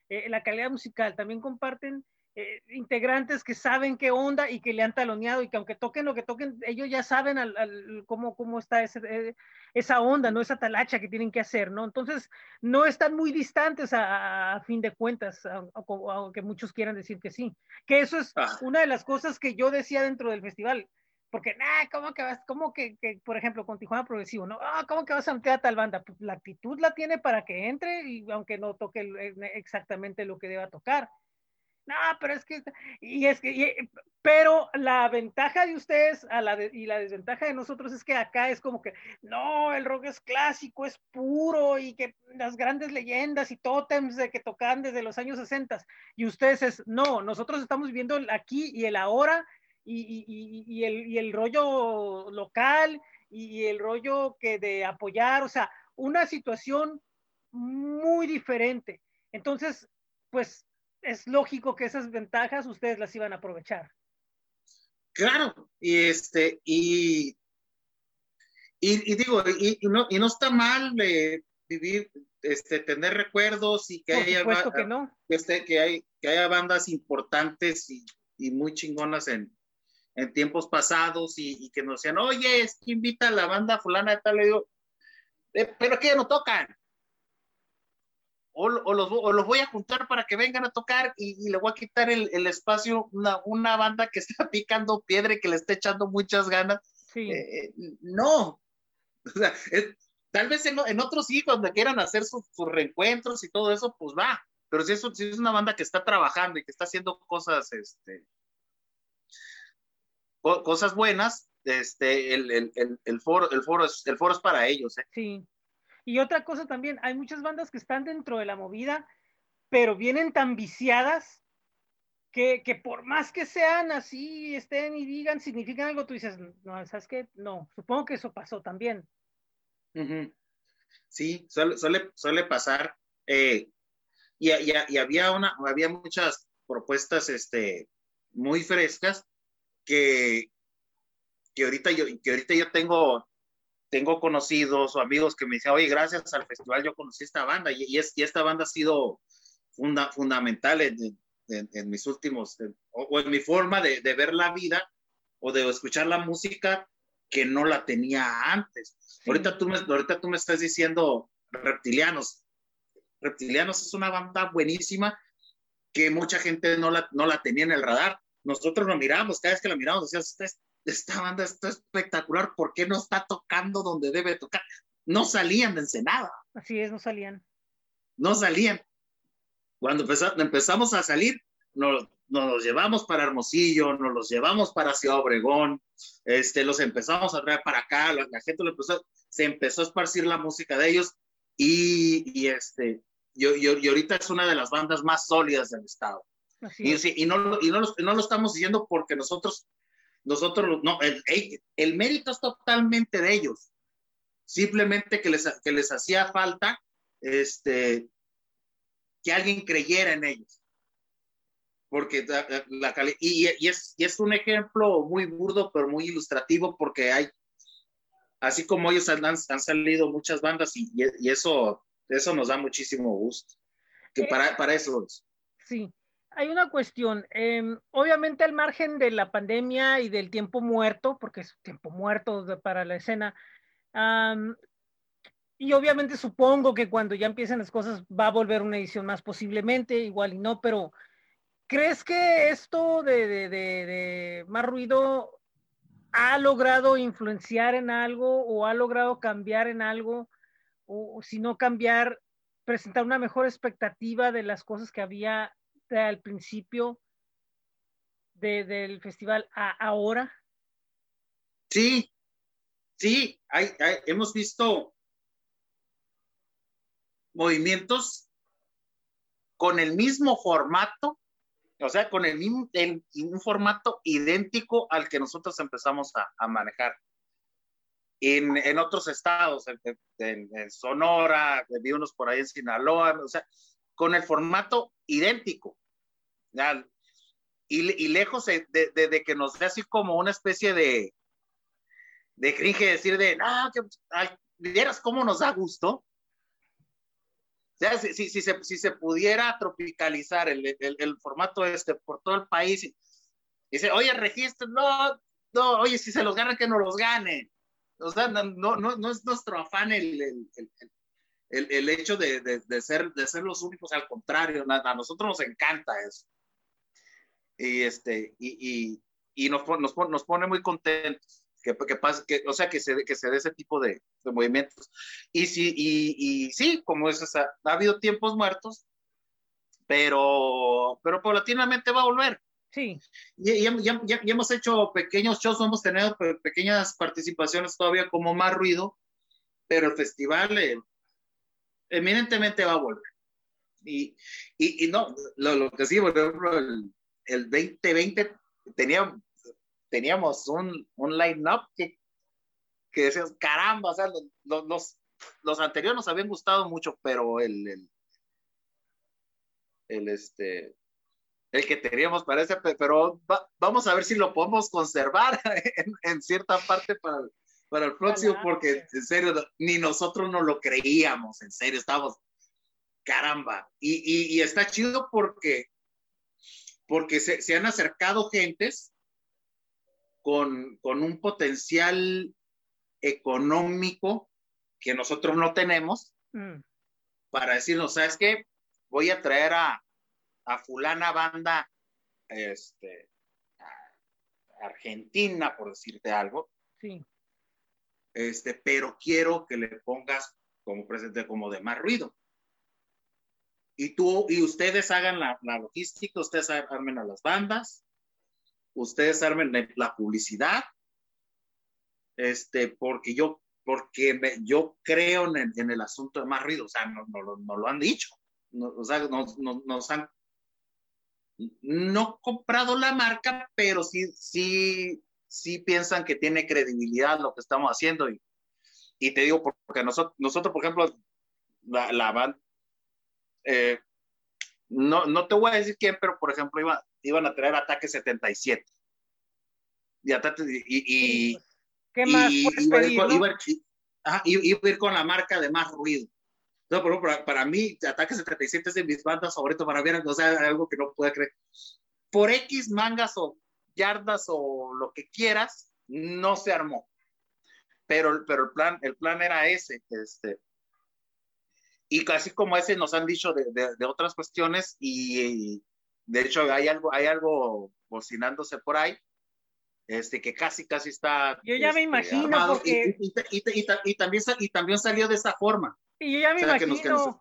eh, la calidad musical, también comparten eh, integrantes que saben qué onda y que le han taloneado y que aunque toquen lo que toquen, ellos ya saben al, cómo, cómo está ese, eh, esa onda, ¿no? Esa talacha que tienen que hacer, ¿no? Entonces, no están muy distantes a, fin de cuentas, aunque muchos quieran decir que sí. Que eso es ah. una de las cosas que yo decía dentro del festival porque, nah, ¿cómo que vas? ¿Cómo que, que, por ejemplo, con Tijuana Progresivo, no? Ah, ¿cómo que vas a meter a tal banda? Pues la actitud la tiene para que entre y aunque no toque eh, exactamente lo que deba tocar. No, pero es que, y es que, pero la ventaja de ustedes a la y la desventaja de nosotros es que acá es como que, no, el rock es clásico, es puro y que las grandes leyendas y tótems de que tocan desde los años 60 y ustedes es, no, nosotros estamos viviendo aquí y el ahora y, el, y el rollo local y el rollo que de apoyar, o sea, una situación muy diferente. Entonces, pues es lógico que esas ventajas ustedes las iban a aprovechar. Claro, y este, y, y, digo, y, no, y no está mal de vivir, este, tener recuerdos y que haya que, no. este, que, hay, que haya bandas importantes y, y muy chingonas en, en tiempos pasados y, que nos decían, oye, es que invita a la banda fulana de tal, le digo, eh, pero que ya no tocan. O, los, voy a juntar para que vengan a tocar y, le voy a quitar el, espacio una, una, banda que [laughs] está picando piedra y que le está echando muchas ganas. Sí. Eh, no. O sea, tal vez en, otros hijos donde quieran hacer sus reencuentros y todo eso, pues va. pero si es, si es una banda que está trabajando y que está haciendo cosas, este, cosas buenas, este, el, el, el, el, foro, el, foro es, el foro es para ellos. ¿eh? Sí. Y otra cosa también, hay muchas bandas que están dentro de la movida, pero vienen tan viciadas que, que, por más que sean así, estén y digan, significan algo, tú dices, no, ¿sabes qué? No, supongo que eso pasó también. Sí, suele, suele, suele pasar. Eh, y, y, había, una, había muchas propuestas este, muy frescas que, que, ahorita yo, que ahorita yo tengo, tengo conocidos o amigos que me dicen, oye, gracias al festival yo conocí esta banda y, y, es, y esta banda ha sido funda, fundamental en, en, en, mis últimos, o, o, en mi forma de, de, ver la vida o de escuchar la música que no la tenía antes. Sí. Ahorita, tú me, ahorita tú me estás diciendo Reptilianos. Reptilianos es una banda buenísima que mucha gente no la, no la tenía en el radar. Nosotros lo miramos, cada vez que la miramos decíamos, esta, esta banda está espectacular, ¿por qué no está tocando donde debe tocar? No salían de Ensenada. Así es, no salían. No salían. Cuando empezamos, a salir, nos, nos los llevamos para Hermosillo, nos los llevamos para Ciudad Obregón, este, los empezamos a traer para acá, la, la gente lo empezó, se empezó a esparcir la música de ellos y, y este, yo, yo, y ahorita es una de las bandas más sólidas del estado. Y, y, no, y no, no lo estamos diciendo porque nosotros, nosotros, no, el, el mérito es totalmente de ellos. Simplemente que les, que les hacía falta este, que alguien creyera en ellos. Porque la, la y, y, es, y es un ejemplo muy burdo, pero muy ilustrativo, porque hay, así como ellos han, han salido muchas bandas, y, y, eso, eso nos da muchísimo gusto. Que para, para eso. Sí, hay una cuestión. Eh, obviamente, al margen de la pandemia y del tiempo muerto, porque es tiempo muerto para la escena, y obviamente supongo que cuando ya empiecen las cosas va a volver una edición más posiblemente, igual y no, pero ¿crees que esto de, más ruido ha logrado influenciar en algo o ha logrado cambiar en algo? O si no cambiar, presentar una mejor expectativa de las cosas que había al principio de, del festival a ahora? Sí, sí, hay, hemos visto movimientos con el mismo formato, o sea, con el mismo un formato idéntico al que nosotros empezamos a, manejar. En, en, otros estados, en Sonora, vi unos por ahí en Sinaloa, o sea, con el formato idéntico. Y, lejos de, que nos dé así como una especie de, de cringe decir de, no, que, ay, vieras cómo nos da gusto. O sea, si, si, se, si se pudiera tropicalizar el, el, formato este por todo el país, y dice, oye, registro, no, no, oye, si se los gana, que no los gane. O sea, no, no, no es nuestro afán el, el, el, el hecho de, de, de, ser, de ser los únicos, al contrario, a, a, nosotros nos encanta eso. Y, este, y, y, y nos, nos, nos, pone muy contentos. Que, que, pase, que, o sea, que se, que se dé ese tipo de, de movimientos. Y sí, y, y sí, como es, o sea, ha habido tiempos muertos, pero, pero paulatinamente va a volver. Sí. Y, ya, ya, hemos hecho pequeños shows, hemos tenido pequeñas participaciones todavía como más ruido, pero el festival eh, eminentemente va a volver. Y, y, y no, lo, lo, que sí, por ejemplo, el, el 2020 teníamos, teníamos un, un line-up que, que decías, caramba, o sea, los, los, los, anteriores nos habían gustado mucho, pero el, el, el este, el que teníamos parece, pero va, vamos a ver si lo podemos conservar [laughs] en, en cierta parte para, para el próximo, porque en serio, ni nosotros no lo creíamos, en serio, estábamos, caramba, y, y, y está chido porque, porque se, se, han acercado gentes con, con un potencial económico que nosotros no tenemos mm. para decirnos, ¿sabes qué? Voy a traer a, a fulana banda este, a argentina, por decirte algo. Sí este, pero quiero que le pongas como presente como de más ruido. y tú y ustedes hagan la, la logística, ustedes armen a las bandas, ustedes armen la, publicidad, este, porque yo, porque yo creo en, en, el asunto de más ruido, o sea, no, no, no lo han dicho, o sea, nos, nos, han no comprado la marca, pero sí, sí, sí piensan que tiene credibilidad lo que estamos haciendo. Y, y te digo, porque nosotros, nosotros por ejemplo, la, la banda, eh, no, no te voy a decir quién, pero por ejemplo, iba, iban a traer Ataque 77. Y, y, y ¿Qué más y, iba, iba, iba, a ir con la marca de más ruido. No, pero para, para, mí, Ataque 77 es de mis bandas favoritas para ver, o sea, algo que no puedo creer. Por X mangas o yardas o lo que quieras, no se armó. Pero, pero el, plan, el plan era ese. Este, y casi como ese nos han dicho de, de, de otras cuestiones y, de hecho hay algo, hay algo bocinándose por ahí, este, que casi, casi está. Yo ya este, me imagino, porque... y, y, y, y, también, y también salió de esa forma. Y yo ya me o sea, imagino, que nos, que nos...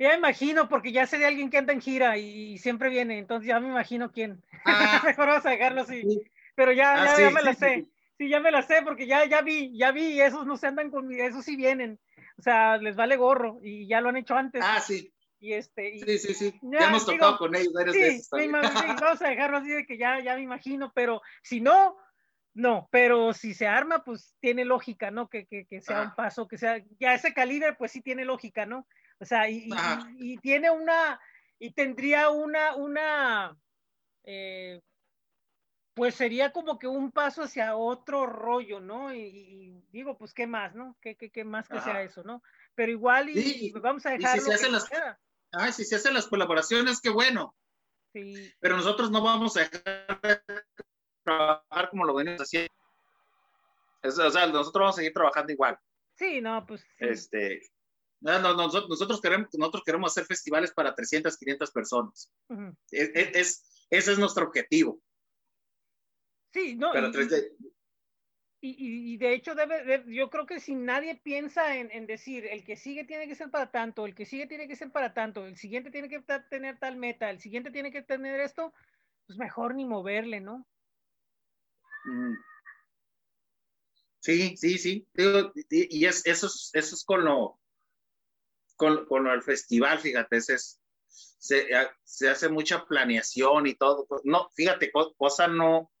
ya me imagino, porque ya sé de alguien que anda en gira y, siempre viene, entonces ya me imagino quién. [laughs] Ah, Mejor vamos a dejarlo así. Sí. Pero ya, ah, ya, sí, ya, me sí, la sé. Sí. ya me la sé, porque ya, ya vi, ya vi, y esos no se andan conmigo, esos sí vienen. O sea, les vale gorro y ya lo han hecho antes. Ah, sí. Y este, y, sí, sí, sí. Ya, ya hemos digo, tocado con ellos varias sí, veces. Sí, [laughs] vamos a dejarlo así de que ya, ya me imagino, pero si no, no, pero si se arma, pues tiene lógica, ¿no? Que, que, que sea ah. un paso, que sea, ya ese calibre, pues sí tiene lógica, ¿no? O sea, y, y, y tiene una, y tendría una, una, eh, pues sería como que un paso hacia otro rollo, ¿no? Y, y digo, pues, ¿qué más, no? ¿Qué, qué, qué más que Ajá. sea eso, no? Pero igual y, sí, vamos a dejarlo. Si se hacen las, ah, si se hacen las colaboraciones, qué bueno. Sí. Pero nosotros no vamos a dejar de trabajar como lo venimos haciendo. Es, o sea, nosotros vamos a seguir trabajando igual. Sí, no, pues. Sí. Este, no, no, nosotros, nosotros, queremos, nosotros queremos hacer festivales para 300, 500 personas. Uh -huh. es, es, ese es nuestro objetivo. Sí, no. Y, y, de hecho, debe, de, yo creo que si nadie piensa en, en, decir el que sigue tiene que ser para tanto, el que sigue tiene que ser para tanto, el siguiente tiene que tener tal meta, el siguiente tiene que tener esto, pues mejor ni moverle, ¿no? Mm. Sí, sí, sí. Y es, eso, es, eso es con lo, con, con el festival, fíjate, ese es, se, se, hace mucha planeación y todo. No, fíjate, cosa no,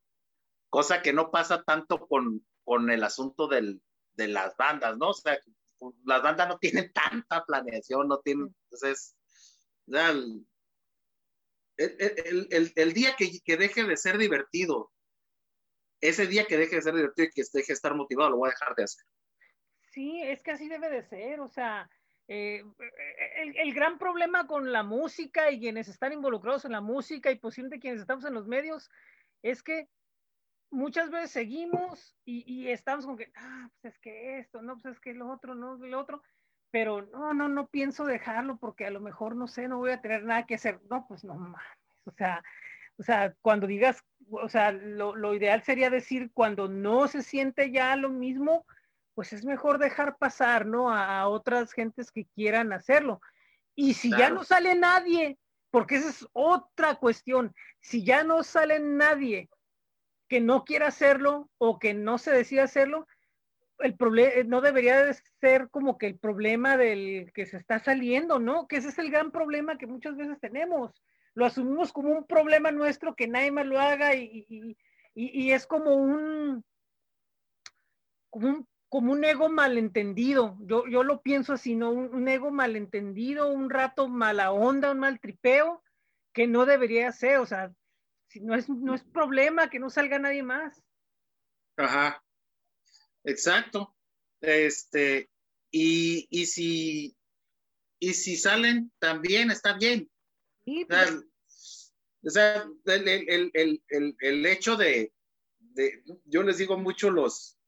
cosa que no pasa tanto con, con el asunto del, de las bandas, ¿no? O sea, las bandas no tienen [laughs] tanta planeación, no tienen, entonces, el, el, el, el día que, que, deje de ser divertido, ese día que deje de ser divertido y que deje de estar motivado, lo voy a dejar de hacer. Sí, es que así debe de ser, o sea, eh, el, gran problema con la música y quienes están involucrados en la música y posiblemente quienes estamos en los medios es que muchas veces seguimos y, y, estamos con que, ah, pues es que esto, no, pues es que lo otro, no, lo otro, pero no, no, no pienso dejarlo porque a lo mejor, no sé, no voy a tener nada que hacer. No, pues no mames, o sea, o sea, cuando digas, o sea, lo, lo ideal sería decir cuando no se siente ya lo mismo, pues es mejor dejar pasar, ¿no? A, a otras gentes que quieran hacerlo. Y si claro. ya no sale nadie, porque esa es otra cuestión, si ya no sale nadie que no quiera hacerlo o que no se decida hacerlo, el problema no debería de ser como que el problema del que se está saliendo, ¿no? Que ese es el gran problema que muchas veces tenemos. Lo asumimos como un problema nuestro que nadie más lo haga y, y, y, y es como un, como un, como un ego malentendido. Yo, yo lo pienso así, ¿no? Un, un ego malentendido, un rato mala onda, un mal tripeo, que no debería ser. O sea, no es, no es problema que no salga nadie más. Ajá, exacto. Este, y, y si, y si salen también, está bien. Sí, pues. o sea, el, el, el, el, el hecho de, de, yo les digo mucho los,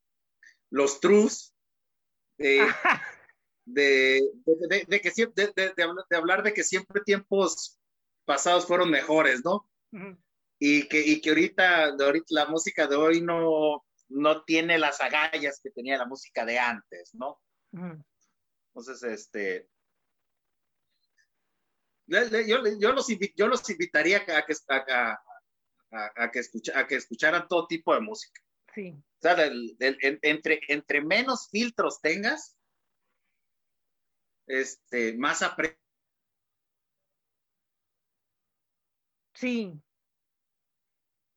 los trus, de, de, de, de, que siempre, de, de, hablar de que siempre tiempos pasados fueron mejores, ¿no? Uh -huh y que, y que ahorita, ahorita la música de hoy no, no tiene las agallas que tenía la música de antes, ¿no? Entonces, este, yo, yo, los, yo los invitaría a que, a, a, que escucha, a que escucharan todo tipo de música. Sí. O sea, entre, entre menos filtros tengas, este, más aprendes. Sí,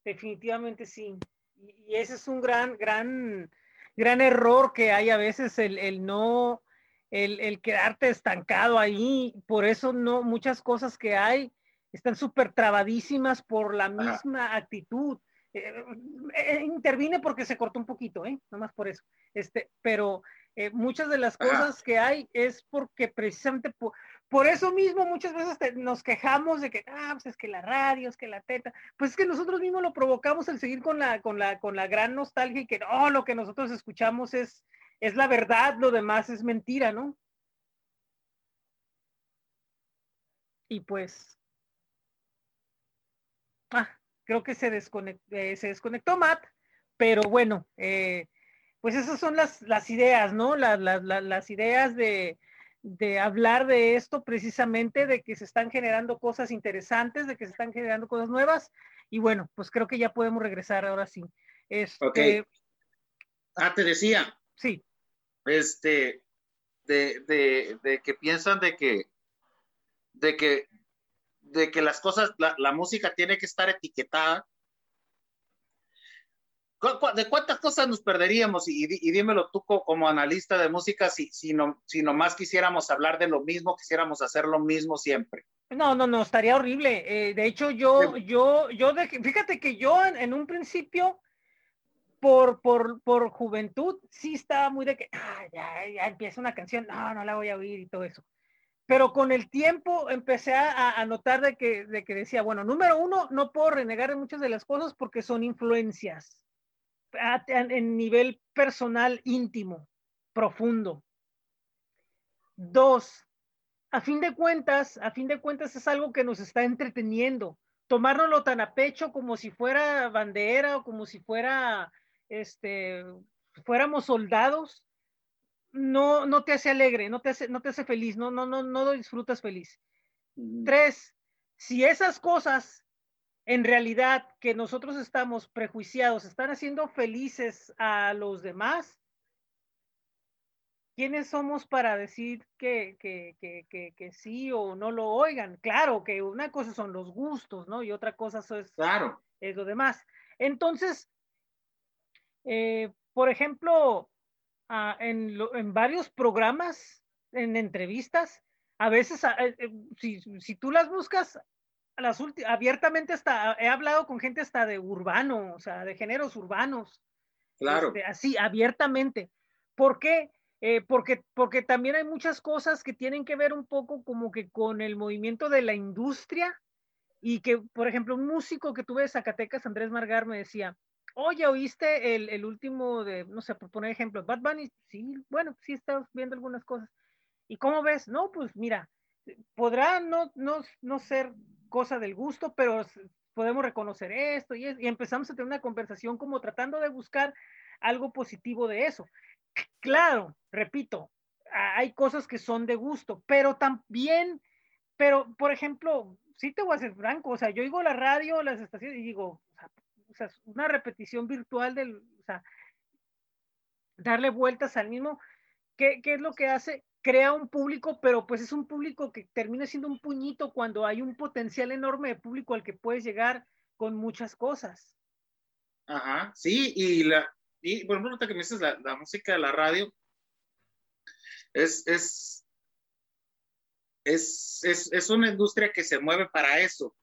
definitivamente sí. Y, ese es un gran, gran, gran error que hay a veces el, el no, el, el, quedarte estancado ahí. Por eso no, muchas cosas que hay están súper trabadísimas por la misma actitud. Eh, intervine porque se cortó un poquito, ¿eh? Nomás por eso. Este, pero eh, muchas de las cosas que hay es porque precisamente por, por eso mismo muchas veces nos quejamos de que, ah, pues es que la radio, es que la teta, pues es que nosotros mismos lo provocamos el seguir con la, con la, con la gran nostalgia y que no, lo que nosotros escuchamos es, es la verdad, lo demás es mentira, ¿no? Y pues, ah, creo que se desconectó, eh, se desconectó Matt, pero bueno, eh, pues esas son las, las ideas, ¿no? Las, las, las ideas de, de hablar de esto precisamente, de que se están generando cosas interesantes, de que se están generando cosas nuevas. Y bueno, pues creo que ya podemos regresar ahora sí. Este, Ah, te decía. Sí. Este, de, de, de, que piensan de que, de que, de que las cosas, la, la música tiene que estar etiquetada ¿De cuántas cosas nos perderíamos? Y, dímelo tú como analista de música, si, si, no, si nomás quisiéramos hablar de lo mismo, quisiéramos hacer lo mismo siempre. No, no, no, estaría horrible. Eh, de hecho, yo, yo, yo, fíjate que yo en, un principio, por, por, por, juventud, sí estaba muy de que, ah, ya, ya empieza una canción, no, no la voy a oír y todo eso. Pero con el tiempo empecé a, notar de que, de que decía, bueno, número uno, no puedo renegar de muchas de las cosas porque son influencias en nivel personal íntimo, profundo. Dos, a fin de cuentas, a fin de cuentas es algo que nos está entreteniendo. Tomárnoslo tan a pecho como si fuera bandera o como si fuera, este, fuéramos soldados, no, no te hace alegre, no te hace, no te hace feliz, no, no, no, no lo disfrutas feliz. Tres, si esas cosas en realidad que nosotros estamos prejuiciados, están haciendo felices a los demás, ¿quiénes somos para decir que, que, que, que, sí o no lo oigan? Claro que una cosa son los gustos, ¿no? Y otra cosa es, claro. es lo demás. Entonces, eh, por ejemplo, ah, en, en, varios programas, en entrevistas, a veces, eh, eh, si, si, tú las buscas, las abiertamente hasta, he hablado con gente hasta de urbano, o sea, de géneros urbanos. Claro. Este, así, abiertamente. ¿Por qué? Eh, porque, porque también hay muchas cosas que tienen que ver un poco como que con el movimiento de la industria y que, por ejemplo, un músico que tuve de Zacatecas, Andrés Margar, me decía, oye, ¿oíste el, el último de, no sé, por poner ejemplo, Bad Bunny? Sí, bueno, sí estás viendo algunas cosas. ¿Y cómo ves? No, pues mira, podrá no, no, no ser cosa del gusto, pero podemos reconocer esto y, y empezamos a tener una conversación como tratando de buscar algo positivo de eso. Claro, repito, hay cosas que son de gusto, pero también, pero por ejemplo, sí te voy a ser franco, o sea, yo oigo la radio, las estaciones y digo, una repetición virtual del, darle vueltas al mismo, ¿qué, ¿qué, es lo que hace? crea un público, pero pues es un público que termina siendo un puñito cuando hay un potencial enorme de público al que puedes llegar con muchas cosas. Ajá, sí, y la, y por ejemplo, que me dices la, la, música de la radio, es, es, es, es, es una industria que se mueve para eso.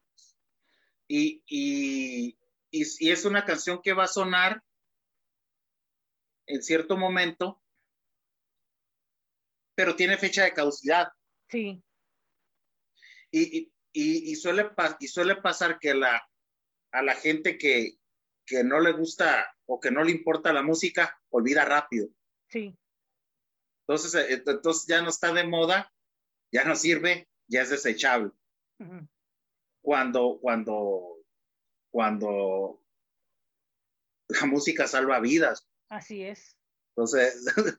Y, y, y, y es una canción que va a sonar en cierto momento pero tiene fecha de caducidad. Sí. Y, y, y, suele, y suele pasar que la, a la gente que, que no le gusta o que no le importa la música, olvida rápido. Sí. Entonces, eh, entonces ya no está de moda, ya no sirve, ya es desechable. Cuando, cuando, cuando la música salva vidas. Así es. Entonces, [laughs]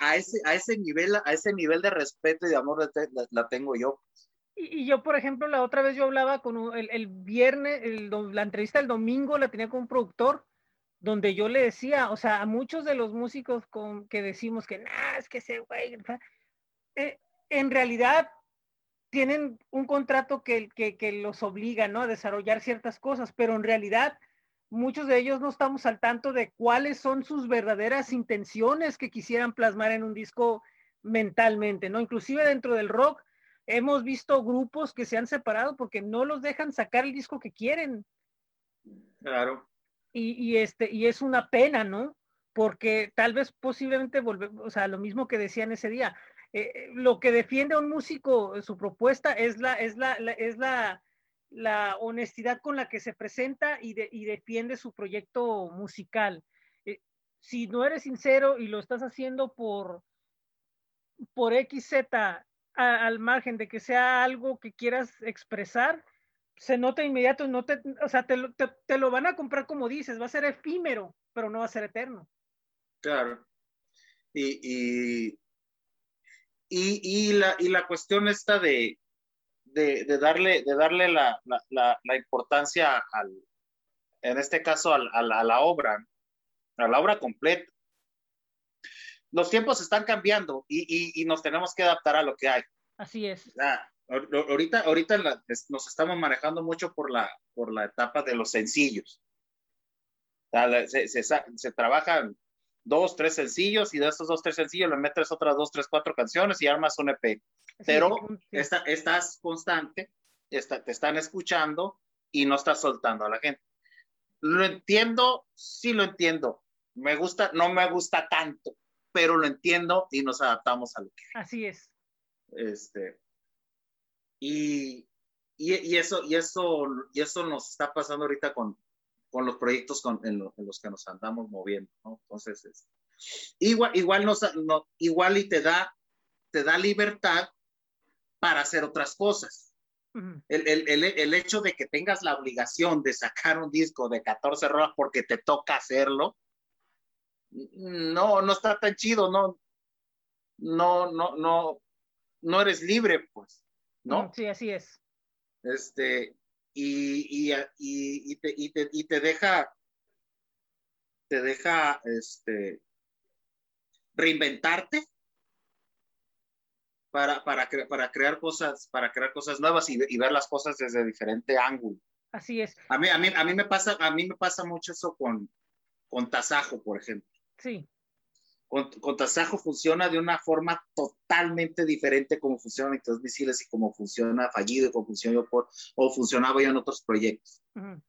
a, ese, a, ese nivel, a ese nivel de respeto y de amor la, tengo yo. Y, yo, por ejemplo, la otra vez yo hablaba con el, viernes, la entrevista del domingo la tenía con un productor, donde yo le decía, o sea, a muchos de los músicos con, que decimos que, nah, es que ese güey, eh, en realidad tienen un contrato que, que, que, los obliga, ¿no? A desarrollar ciertas cosas, pero en realidad muchos de ellos no estamos al tanto de cuáles son sus verdaderas intenciones que quisieran plasmar en un disco mentalmente, ¿no? Inclusive dentro del rock hemos visto grupos que se han separado porque no los dejan sacar el disco que quieren. Claro. Y, este, y es una pena, ¿no? Porque tal vez posiblemente volvemos, o sea, lo mismo que decían ese día, eh, lo que defiende a un músico, su propuesta es la, es la, es la, la honestidad con la que se presenta y, y defiende su proyecto musical. Eh, si no eres sincero y lo estás haciendo por, por XZ al margen de que sea algo que quieras expresar, se nota inmediato, no te, o sea, te, te, lo van a comprar como dices, va a ser efímero, pero no va a ser eterno. Claro. Y, y, la, y la cuestión está de, de, darle, de darle la, la, importancia al, en este caso, a, la, obra, a la obra completa. Los tiempos están cambiando y, nos tenemos que adaptar a lo que hay. Así es. ahorita ahorita nos estamos manejando mucho por la, por la etapa de los sencillos. se, se, se trabajan dos, tres sencillos y de esos dos, tres sencillos le metes otras dos, tres, cuatro canciones y armas un EP. Pero estás constante, te están escuchando y no estás soltando a la gente. Lo entiendo, sí lo entiendo. Me gusta, no me gusta tanto, pero lo entiendo y nos adaptamos a lo que Así es. Este, y, y, eso, y, eso, y eso nos está pasando ahorita con, con los proyectos con, en, los que nos andamos moviendo, ¿no? Entonces, es, igual, igual, nos, no, igual y te da, te da libertad para hacer otras cosas. el, el, el, el, hecho de que tengas la obligación de sacar un disco de 14 rolas porque te toca hacerlo, no, no está tan chido, no, no, no, no, no eres libre, pues, ¿no? Sí, así es. Este, y, y, y, te, y, te, y te deja, te deja, este, reinventarte para, para, para crear cosas, para crear cosas nuevas y, ver las cosas desde diferente ángulo. Así es. A mí, a mí, a mí me pasa, a mí me pasa mucho eso con, con Tasajo, por ejemplo. Sí. Con, con, Tasajo funciona de una forma totalmente diferente como funciona en misiles y como funciona Fallido y como funciona por, o funcionaba yo en otros proyectos. Uh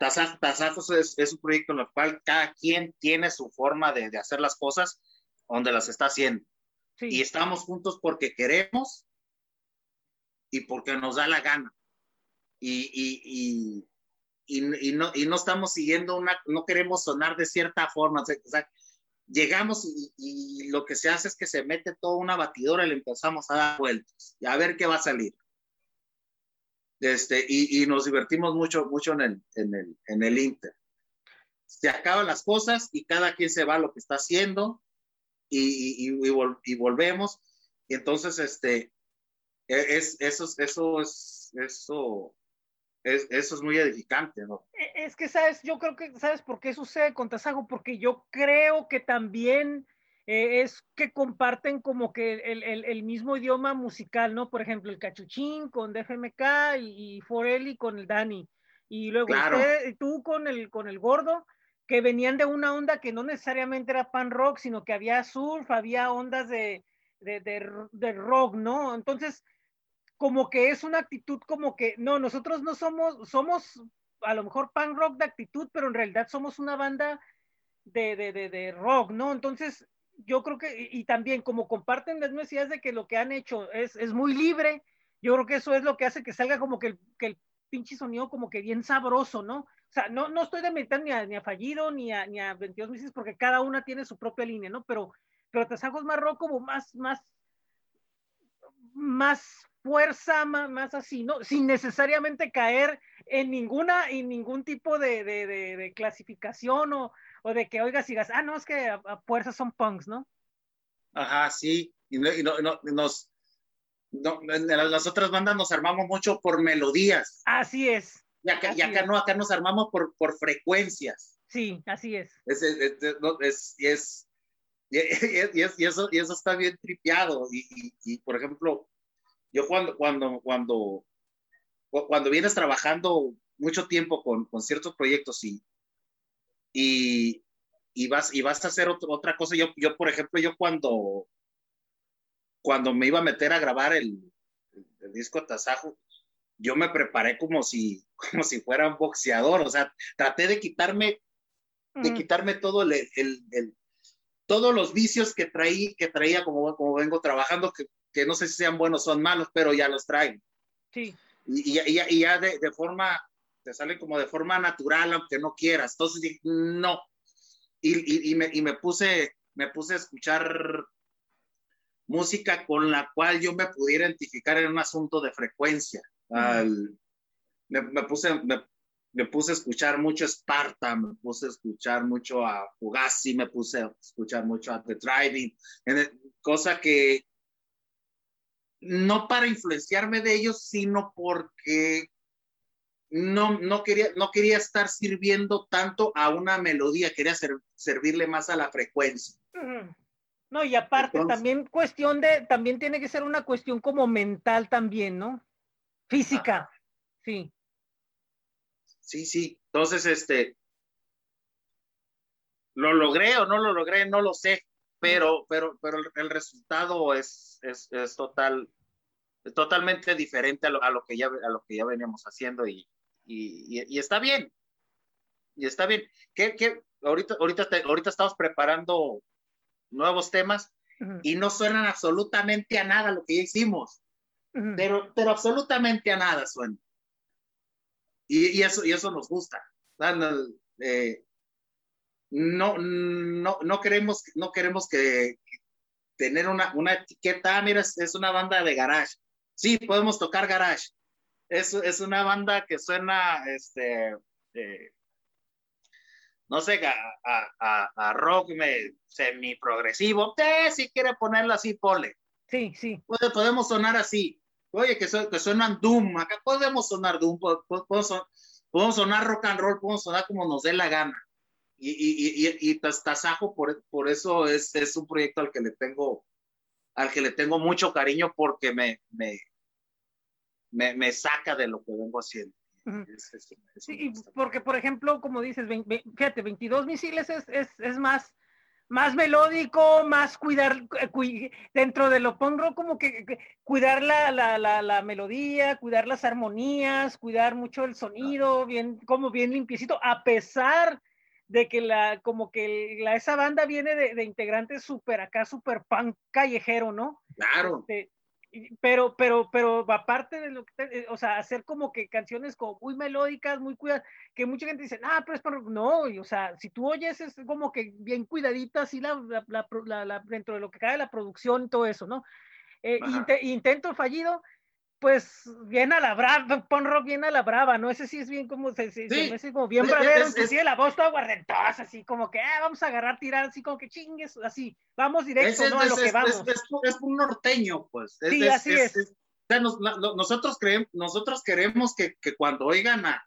Tasajo, es, es, un proyecto en el cual cada quien tiene su forma de, de hacer las cosas donde las está haciendo. Y estamos juntos porque queremos y porque nos da la gana. Y, y, y, y, no, y no estamos siguiendo una, no queremos sonar de cierta forma. O sea, llegamos y, lo que se hace es que se mete toda una batidora y le empezamos a dar vueltas y a ver qué va a salir. Este, y, nos divertimos mucho, mucho en el, en, el, en el Inter. Se acaban las cosas y cada quien se va a lo que está haciendo y, y, volvemos. Y entonces, este, e, es, eso, eso es, eso, es, eso es muy edificante, ¿no? E, es que, ¿sabes? Yo creo que, ¿sabes por qué sucede con Tasago? Porque yo creo que también eh, es que comparten como que el, el, el, mismo idioma musical, ¿no? Por ejemplo, el Cachuchín con DFMK y, y Forelli con el Dani. Y luego usted, tú con el, con el gordo, que venían de una onda que no necesariamente era pan rock, sino que había surf, había ondas de, de, de, rock, ¿no? Entonces, como que es una actitud como que, no, nosotros no somos, somos a lo mejor pan rock de actitud, pero en realidad somos una banda de, de, de, rock, ¿no? Entonces, yo creo que, y, también como comparten las necesidades de que lo que han hecho es, es, muy libre, yo creo que eso es lo que hace que salga como que el, el pinche sonido como que bien sabroso, ¿no? o sea, no, no estoy demeritando ni a, ni a Fallido ni a, ni a 22 meses porque cada una tiene su propia línea, ¿no? Pero, pero Tasajo es más rock como más, más, más fuerza, más, así, ¿no? Sin necesariamente caer en ninguna, en ningún tipo de, de, de, clasificación o, o, de que oigas y digas, ah, no, es que a, fuerza son punks, ¿no? Ajá, sí, y, no, y no, nos, no, en las otras bandas nos armamos mucho por melodías. Así es. Y acá, y acá no, acá nos armamos por, por frecuencias. Sí, así es. Es, es, es, es y, [laughs] y, y, eso, y eso está bien tripeado. Y, y, por ejemplo, yo cuando, cuando, cuando, cuando vienes trabajando mucho tiempo con, con ciertos proyectos y, y, y, vas, y vas a hacer otro, otra cosa, yo, yo, por ejemplo, yo cuando, cuando me iba a meter a grabar el, el, disco Tasajo, yo me preparé como si, [laughs] como si fuera un boxeador, o sea, traté de quitarme, de quitarme todo el, el, el, todos los vicios que traí, que traía como, como vengo trabajando, que, que no sé si sean buenos o son malos, pero ya los traigo. Sí. Y, y, y ya de, de, forma, te sale como de forma natural, aunque no quieras. Entonces dije, no. Y, y, me, y me puse, me puse a escuchar música con la cual yo me pudiera identificar en un asunto de frecuencia. Al, me, me, puse, me, me, puse a escuchar mucho Sparta, me puse a escuchar mucho a Fugazi, me puse a escuchar mucho a The Driving, cosa que no para influenciarme de ellos, sino porque no, no, quería, no quería estar sirviendo tanto a una melodía, quería ser, servirle más a la frecuencia. No, y aparte Entonces, también cuestión de, también tiene que ser una cuestión como mental también, ¿no? Física, sí. Sí, sí. Entonces, este, lo logré o no lo logré, no lo sé, pero, pero, pero el, resultado es, es, es, total, es totalmente diferente a lo, a lo, que ya, a lo que ya veníamos haciendo y, y, y, y está bien. Y está bien. ¿Qué, qué? Ahorita, ahorita, te, ahorita estamos preparando nuevos temas uh -huh. y no suenan absolutamente a nada lo que ya hicimos. Uh -huh. pero, pero absolutamente a nada suena. Y, y, eso, y eso nos gusta. Eh, no, no, no queremos, no queremos que, que tener una, una etiqueta, ah, mira, es, es, una banda de garage. Sí, podemos tocar garage. Es, es una banda que suena, este, eh, no sé, a, a, a rock semi-progresivo. Eh, si quiere ponerlo así, pole. Sí, sí. Puede, podemos sonar así. Oye, que, su, que suenan Doom. Acá podemos sonar Doom. Podemos, podemos, sonar rock and roll. Podemos sonar como nos dé la gana. Y, y, y, y Tasajo, por, por eso es, es un proyecto al que le tengo al que le tengo mucho cariño porque me, me, me, me saca de lo que vengo haciendo. Es, es, es sí, porque, por ejemplo, como dices, fíjate, 22 misiles es, es, es más, más melódico, más cuidar, eh, cu dentro de lo pongo como que, que cuidar la, la, la, la, melodía, cuidar las armonías, cuidar mucho el sonido, bien, como bien limpiecito, a pesar de que la, como que la, esa banda viene de, de integrantes súper acá, súper punk callejero, ¿no? Claro. Este, pero, pero, pero aparte de lo que, te, o sea, hacer como que canciones como muy melódicas, muy cuidadas, que mucha gente dice, ah, pero es para, no, y, o sea, si tú oyes es como que bien cuidadita, así la, la, la, la dentro de lo que cae la producción y todo eso, ¿no? Eh, int intento fallido, pues bien a la brava, pon rock bien a la brava, ¿no? Ese sí es bien como, se, se, sí. se como bien bravero, es, es, la voz toda guardentosa, así como que, ah, vamos a agarrar, tirar, así como que chingues, así, vamos directo, es, ¿no? a lo que vamos. Es, un norteño, pues. sí, así es. o sea, nos, nosotros, creemos, nosotros queremos que, que cuando oigan a,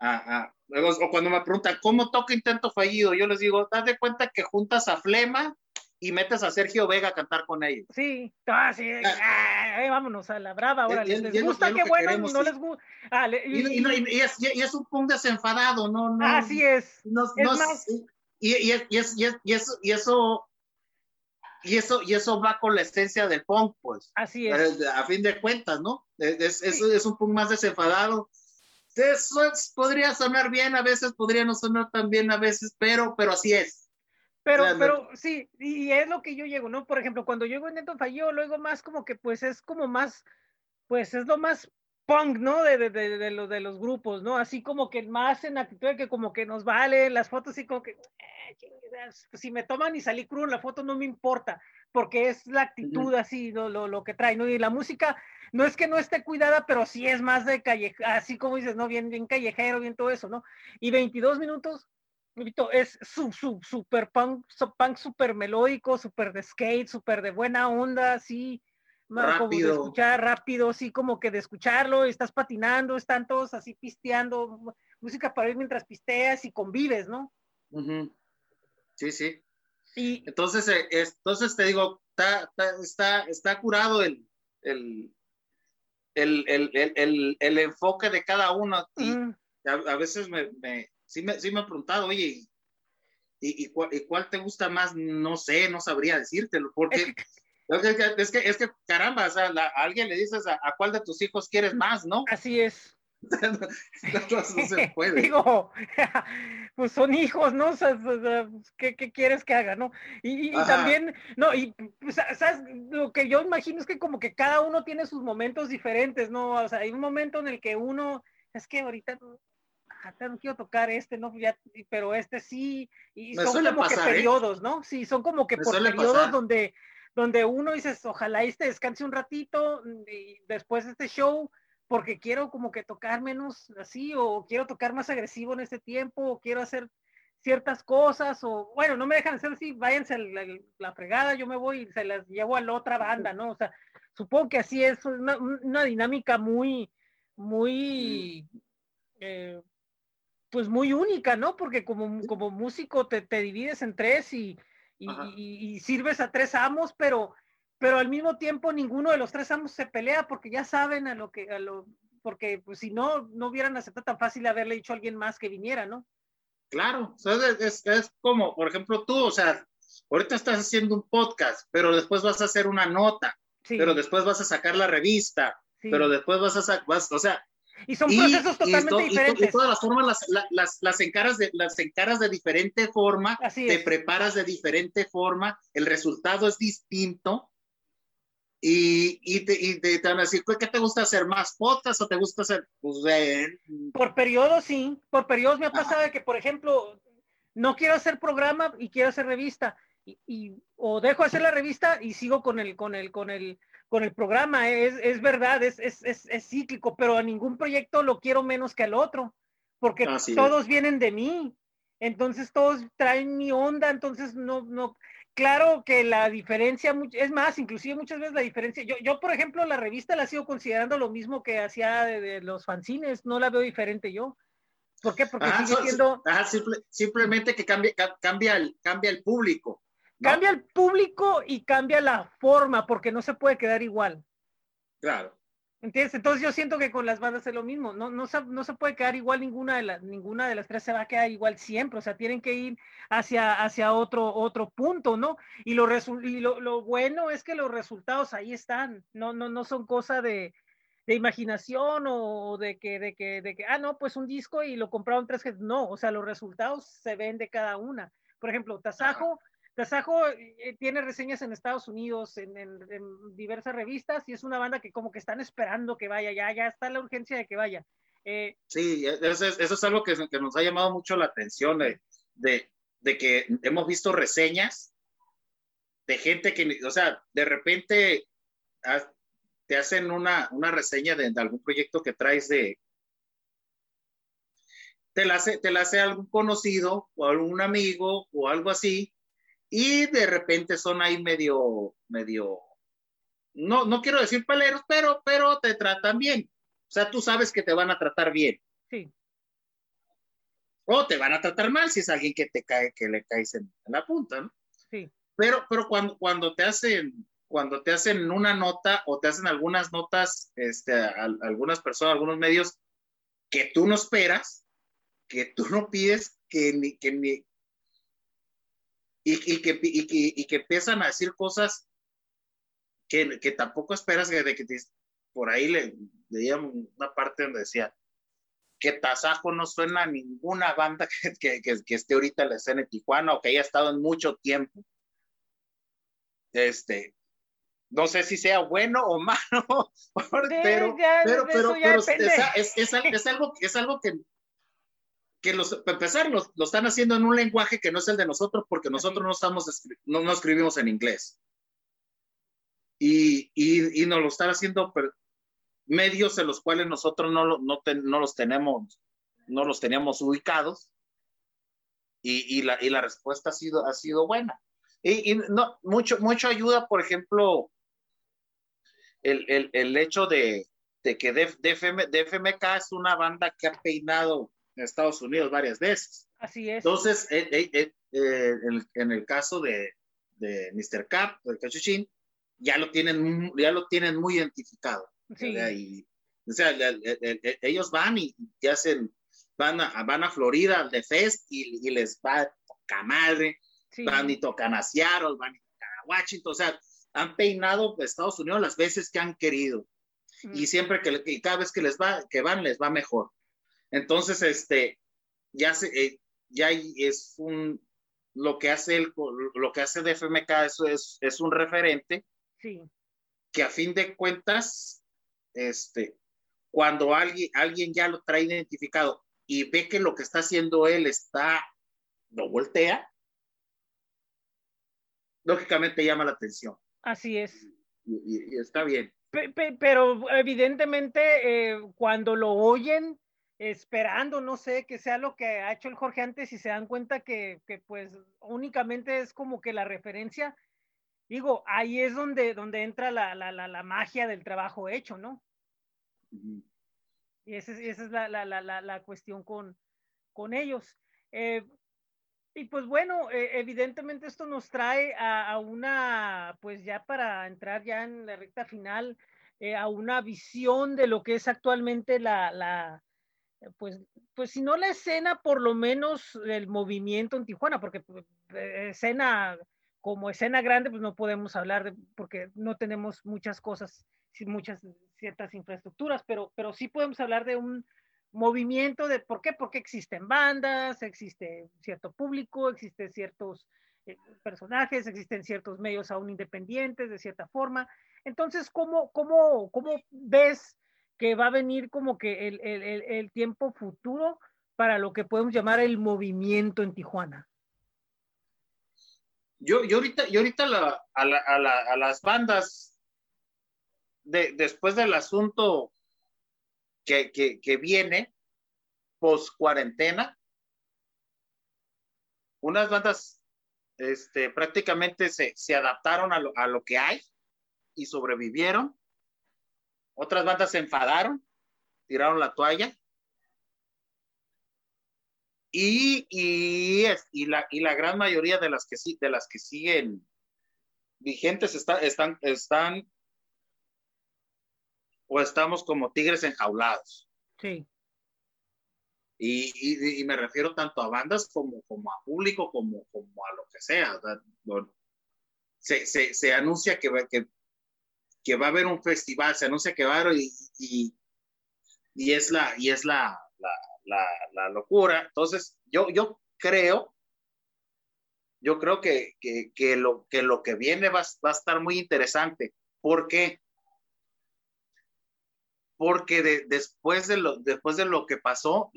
a, a, o cuando me preguntan, ¿cómo toca intento fallido? Yo les digo, haz de cuenta que juntas a Flema, y metes a Sergio Vega a cantar con ellos. Sí, ah, sí, ah, eh, vámonos a la brava, ahora les, gusta, qué bueno, queremos, no sí. les gusta. Ah, y, y, y, y, es, y, es, un punk desenfadado, no, no. Así es. No, es no, más, y, y, es, y, es, y, eso, y eso y eso, y eso va con la esencia del punk, pues. Así es. A, a fin de cuentas, ¿no? Es, es, sí. es, un punk más desenfadado. Eso es, podría sonar bien, a veces podría no sonar tan bien, a veces, pero, pero así es. Pero, pero sí, y es lo que yo llego, ¿no? Por ejemplo, cuando llego en Neto Falló, luego más como que pues es como más, pues es lo más punk, ¿no? De, de, de, de, los, de los grupos, ¿no? Así como que más en actitud de que como que nos vale las fotos y como que, eh, si me toman y salí crudo en la foto no me importa, porque es la actitud así, lo, lo, lo que trae, ¿no? Y la música no es que no esté cuidada, pero sí es más de callejero, así como dices, ¿no? Bien, bien callejero, bien todo eso, ¿no? Y 22 minutos es su, su, super punk, punk super melódico, super de skate, super de buena onda, así, rápido. de escuchar rápido, así como que de escucharlo, estás patinando, están todos así pisteando, música para ir mientras pisteas y convives, ¿no? Sí, sí. Y, entonces, eh, entonces te digo, está, está, está curado el, el, el, el, enfoque de cada uno. Y a, veces me, me, sí, me, sí me he preguntado, oye, ¿y, y, cuál, cuál, te gusta más? No sé, no sabría decírtelo, porque es que, es que, caramba, o sea, a alguien le dices a, cuál de tus hijos quieres más, ¿no? [laughs] Así es. no, se [laughs] puede. Digo, [laughs] pues son hijos, ¿no? O sea, ¿qué, ¿qué, quieres que haga, no? Y, y también, no, y pues, ¿sabes? Lo que yo imagino es que como que cada uno tiene sus momentos diferentes, ¿no? O sea, hay un momento en el que uno, es que ahorita no quiero tocar este, no, ya, pero este sí, y son como que ¿eh? periodos, ¿no? Sí, son como que por periodos donde donde uno dices, ojalá este descanse un ratito mm, y después de este show, porque quiero como que tocar menos así, o quiero tocar más agresivo en este tiempo, o quiero hacer ciertas cosas, o bueno, no me dejan hacer así, váyanse a la, fregada, yo me voy y se las llevo a la otra banda, ¿no? O sea, supongo que así es una, dinámica muy, muy, eh, pues muy única, ¿no? Porque como, como músico te, te divides en tres y, y, sirves a tres amos, pero, pero al mismo tiempo ninguno de los tres amos se pelea porque ya saben a lo que, a lo, porque pues si no, no hubieran aceptado tan fácil haberle dicho a alguien más que viniera, ¿no? Claro, es, es, como, por ejemplo, tú, o sea, ahorita estás haciendo un podcast, pero después vas a hacer una nota, pero después vas a sacar la revista, pero después vas a sacar, o sea, y son procesos totalmente diferentes. Y, de todas las formas las, las, las, encaras de, las encaras de diferente forma, te preparas de diferente forma, el resultado es distinto. Y, y, te, y te, van a decir, ¿qué te gusta hacer? ¿Más potas o te gusta hacer? Pues, Por periodos, sí. Por periodos me ha pasado de que, por ejemplo, no quiero hacer programa y quiero hacer revista. Y, y, o dejo hacer la revista y sigo con el, con el, con el, con el programa, es, es verdad, es, es, es, cíclico, pero a ningún proyecto lo quiero menos que al otro, porque todos vienen de mí, entonces todos traen mi onda, entonces no, no, claro que la diferencia, es más, inclusive muchas veces la diferencia, yo, yo por ejemplo, la revista la sigo considerando lo mismo que hacía de, los fanzines, no la veo diferente yo. ¿Por qué? Porque sigue siendo... simplemente que cambia, cambia, el, cambia el público. Cambia el público y cambia la forma, porque no se puede quedar igual. Claro. ¿Entiendes? Entonces yo siento que con las bandas es lo mismo. No, no, se, no se puede quedar igual ninguna de las, ninguna de las tres se va a quedar igual siempre. O sea, tienen que ir hacia, hacia otro, otro punto, ¿no? Y, lo, y lo, bueno es que los resultados ahí están. No, no, no son cosa de, de imaginación o de que, de que, de que, ah, no, pues un disco y lo compraron tres. No, o sea, los resultados se ven de cada una. Por ejemplo, Tasajo Tasajo eh, tiene reseñas en Estados Unidos, en, diversas revistas, y es una banda que como que están esperando que vaya, ya, ya está la urgencia de que vaya. Eh, sí, eso es, algo que, nos ha llamado mucho la atención, de, que hemos visto reseñas de gente que, o sea, de repente te hacen una, reseña de, algún proyecto que traes de... Te la, hace, te la hace algún conocido o algún amigo o algo así, y de repente son ahí medio, medio, no, no quiero decir paleros, pero, pero te tratan bien. O sea, tú sabes que te van a tratar bien. Sí. O te van a tratar mal si es alguien que te cae, que le caes en, la punta, ¿no? Sí. Pero, pero cuando, cuando te hacen, cuando te hacen una nota o te hacen algunas notas, este, algunas personas, algunos medios que tú no esperas, que tú no pides, que ni, que ni, y, que, y, que, empiezan a decir cosas que, que tampoco esperas de que por ahí le leía una parte donde decía que Tasajo no suena a ninguna banda [laughs] que, que, esté ahorita en la escena de Tijuana o que haya estado en mucho tiempo. Este, no sé si sea bueno o [laughs] malo, pero, pero, pero, es, es, algo, es algo que, que los, para empezar, lo, están haciendo en un lenguaje que no es el de nosotros porque nosotros no, estamos, no, no escribimos en inglés. Y, y, y, nos lo están haciendo medios en los cuales nosotros no, no, no, los tenemos, no los teníamos ubicados. Y, y, la, y la respuesta ha sido, ha sido buena. Y, no, mucho, mucho ayuda, por ejemplo, el, el, hecho de, de que DFMK es una banda que ha peinado Estados Unidos varias veces. Así es. Entonces, eh, eh, eh, en, el caso de, de Mr. Cap, de Cachuchín, ya lo tienen, ya lo tienen muy identificado. Sí. o sea, ellos van y, hacen, van a, van a Florida de Fest y, les va a madre, van y tocan a Seattle, van a Washington, o sea, han peinado Estados Unidos las veces que han querido. Y siempre que, cada vez que les va, que van, les va mejor. Entonces, este, ya se, eh, ya es un, lo que hace el, lo que hace DFMK, eso es, es un referente. Sí. Que a fin de cuentas, este, cuando alguien, alguien ya lo trae identificado y ve que lo que está haciendo él está, lo voltea, lógicamente llama la atención. Así es. Y, está bien. pero evidentemente eh, cuando lo oyen, esperando, no sé, que sea lo que ha hecho el Jorge antes y se dan cuenta que, que pues únicamente es como que la referencia, digo, ahí es donde, donde entra la, la, la, magia del trabajo hecho, ¿no? Y esa, esa es la, la, cuestión con, con ellos. Eh, y pues bueno, eh, evidentemente esto nos trae a, una, pues ya para entrar ya en la recta final, eh, a una visión de lo que es actualmente la, la, pues, pues si no la escena, por lo menos el movimiento en Tijuana, porque pues, escena, como escena grande, pues no podemos hablar de, porque no tenemos muchas cosas, muchas ciertas infraestructuras, pero, pero sí podemos hablar de un, movimiento de por qué, porque existen bandas, existe cierto público, existen ciertos eh, personajes, existen ciertos medios aún independientes de cierta forma. Entonces, ¿cómo, cómo, cómo ves que va a venir como que el, el, el, tiempo futuro para lo que podemos llamar el movimiento en Tijuana? Yo, yo ahorita, yo ahorita a, la, a, la, a, las bandas, de, después del asunto que, viene post cuarentena. Unas bandas este, prácticamente se, adaptaron a lo, a lo, que hay y sobrevivieron. Otras bandas se enfadaron, tiraron la toalla. Y, y, y, la, y la gran mayoría de las que, de las que siguen vigentes está, están, están o estamos como tigres enjaulados. Sí. Y, y, me refiero tanto a bandas como, como a público, como, como a lo que sea. se, se, se, anuncia que, que, que, va a haber un festival, se anuncia que va a haber y, y, es, la, y es la, la, locura. Entonces, yo, yo creo, yo creo que, que, que, lo, que lo que viene va, va a estar muy interesante. ¿Por qué? porque después, de lo, después de lo que pasó,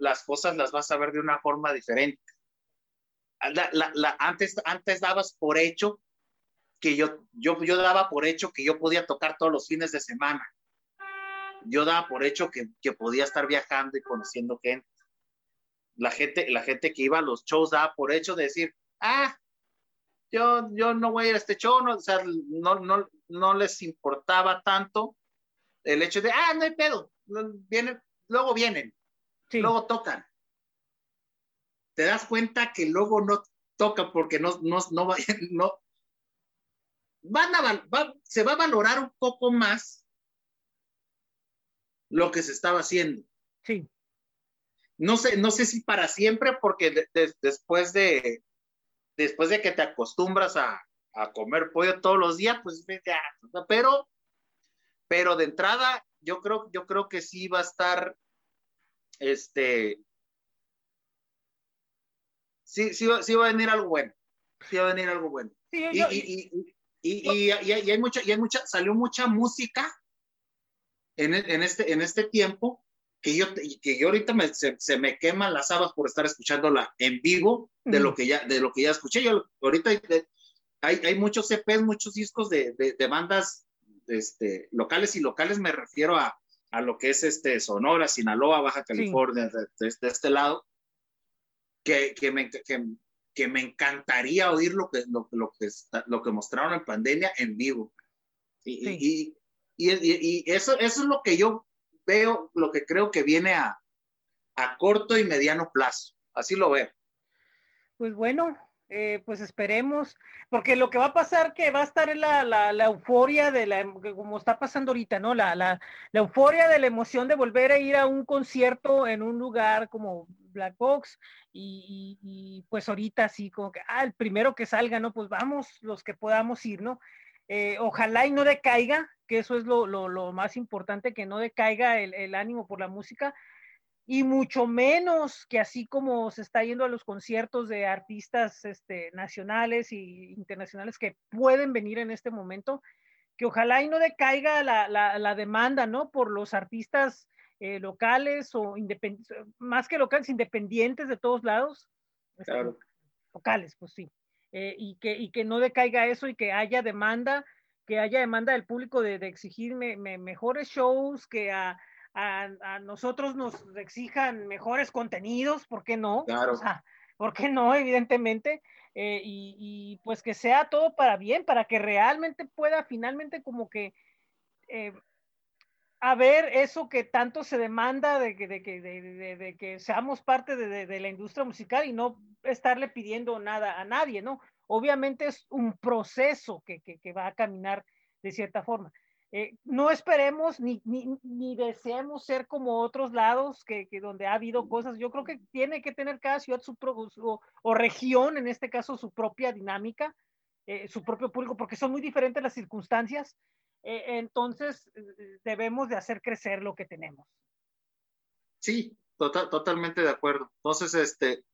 las cosas las vas a ver de una forma diferente. Antes, antes dabas por hecho que yo, yo, yo daba por hecho que yo podía tocar todos los fines de semana. Yo daba por hecho que, que podía estar viajando y conociendo gente. La gente, la gente que iba a los shows daba por hecho de decir, ah, yo, yo no voy a ir a este show, no, o sea, no, no, no les importaba tanto el hecho de, ah, no hay pedo, vienen, luego vienen, luego tocan. Te das cuenta que luego no tocan porque no, no, no, [laughs] no van a, se va a valorar un poco más lo que se estaba haciendo. Sí. No sé, no sé si para siempre, porque después de después de que te acostumbras a, a comer pollo todos los días, pues ya, pero pero de entrada, yo creo, yo creo que sí va a estar, este, sí, sí, sí va a venir algo bueno. Sí va a venir algo bueno. y, y, y, y, hay mucha, y hay mucha, salió mucha música en, en, este, en este tiempo que yo, que yo ahorita me, se, me queman las habas por estar escuchándola en vivo de, lo, que ya, de lo que ya escuché. Yo ahorita hay, hay muchos EPs, muchos discos de, de, de bandas este, locales y locales me refiero a, a lo que es este, Sonora, Sinaloa, Baja California, de, este lado, que, que, me, que, que, me encantaría oír lo que, lo, lo, que lo que mostraron en pandemia en vivo. Y, y, Y, eso, eso es lo que yo veo, lo que creo que viene a, a corto y mediano plazo. Así lo veo. Pues bueno, eh, pues esperemos, porque lo que va a pasar que va a estar en la, la, euforia de la, como está pasando ahorita, ¿no? La, la, la, euforia de la emoción de volver a ir a un concierto en un lugar como Black Box y, pues ahorita sí, como que, ah, el primero que salga, ¿no? Pues vamos los que podamos ir, ¿no? Eh, ojalá y no decaiga, que eso es lo, lo, lo más importante, que no decaiga el, el ánimo por la música, y mucho menos que así como se está yendo a los conciertos de artistas este, nacionales e internacionales que pueden venir en este momento, que ojalá y no decaiga la, la, demanda, ¿no? Por los artistas eh, locales o independientes, más que locales, independientes de todos lados. Este, claro. Locales, pues sí. Eh, y, que, y que no decaiga eso y que haya demanda, que haya demanda del público de, de exigir mejores shows, que a a, nosotros nos exijan mejores contenidos, ¿por qué no? Claro. O sea, ¿por qué no? Evidentemente. Eh, y, pues que sea todo para bien, para que realmente pueda finalmente como que eh, haber eso que tanto se demanda de que, de que, de, que seamos parte de, la industria musical y no estarle pidiendo nada a nadie, ¿no? Obviamente es un proceso que, que va a caminar de cierta forma. Eh, no esperemos ni, ni, deseemos ser como otros lados que, donde ha habido cosas. Yo creo que tiene que tener cada ciudad su, o, región, en este caso, su propia dinámica, eh, su propio público, porque son muy diferentes las circunstancias. Eh, entonces, debemos de hacer crecer lo que tenemos. Sí, total, totalmente de acuerdo. Entonces, este,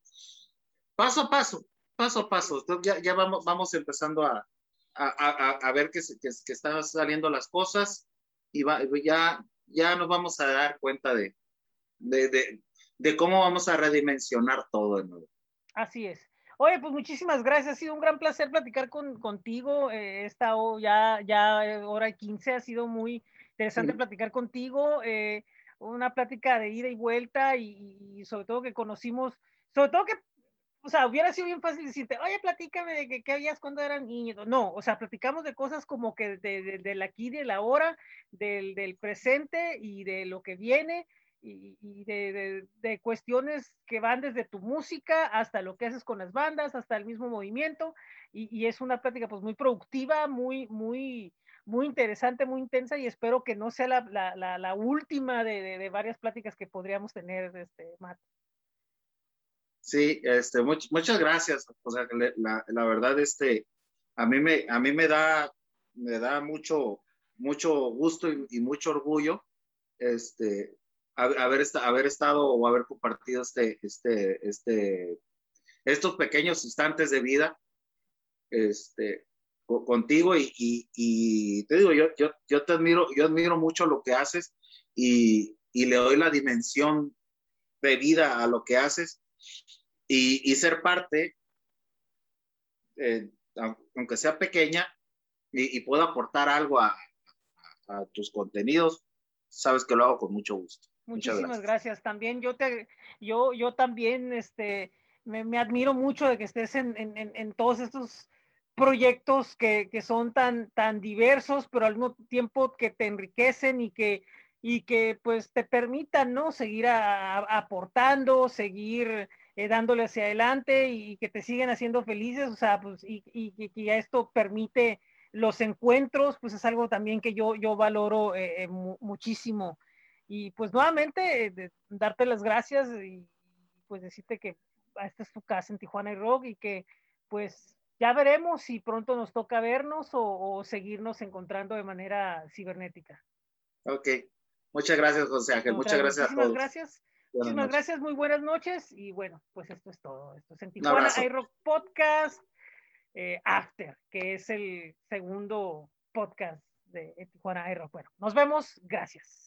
paso a paso, paso a paso. Ya, ya vamos, vamos empezando a, a, ver que, que, están saliendo las cosas y ya, ya nos vamos a dar cuenta de, de, de, cómo vamos a redimensionar todo de nuevo. Así es. Oye, pues muchísimas gracias. Ha sido un gran placer platicar con, contigo. Eh, esta ya, ya hora 15 ha sido muy interesante platicar contigo. Eh, una plática de ida y vuelta y, y, sobre todo que conocimos, sobre todo que o sea, hubiera sido bien fácil decirte, oye, platícame de qué, habías cuando eran niños. No, o sea, platicamos de cosas como que de, de, la aquí, de la hora, del, del, presente y de lo que viene y, y de, de, cuestiones que van desde tu música hasta lo que haces con las bandas, hasta el mismo movimiento. Y, y es una plática pues muy productiva, muy, muy, muy interesante, muy intensa y espero que no sea la, la, la, la última de, varias pláticas que podríamos tener, este, Matt. Sí, este, muchas gracias. O sea, la, la, verdad, este, a mí me, a mí me da, me da mucho, mucho gusto y, mucho orgullo, este, haber, haber estado o haber compartido este, este, este, estos pequeños instantes de vida, este, contigo y, y, y, te digo, yo, yo, yo te admiro, yo admiro mucho lo que haces y, y le doy la dimensión de vida a lo que haces y, ser parte, eh, aunque sea pequeña, y, pueda aportar algo a, tus contenidos, sabes que lo hago con mucho gusto. Muchísimas gracias. También yo te, yo, yo también, este, me, admiro mucho de que estés en, todos estos proyectos que, son tan, tan diversos, pero al mismo tiempo que te enriquecen y que, y que pues te permitan, ¿no? Seguir aportando, seguir eh, dándole hacia adelante y que te siguen haciendo felices, o sea, pues, y, y, y esto permite los encuentros, pues es algo también que yo, yo valoro eh, eh, muchísimo. Y pues nuevamente, darte las gracias y pues decirte que esta es tu casa en Tijuana y Rock y que pues ya veremos si pronto nos toca vernos o, seguirnos encontrando de manera cibernética. Ok, muchas gracias José Ángel, muchas gracias a todos. gracias. Muchísimas gracias, muy buenas noches. Y bueno, pues esto es todo. Esto es en Tijuana iRock Podcast eh, After, que es el segundo podcast de Tijuana iRock. Bueno, nos vemos. Gracias.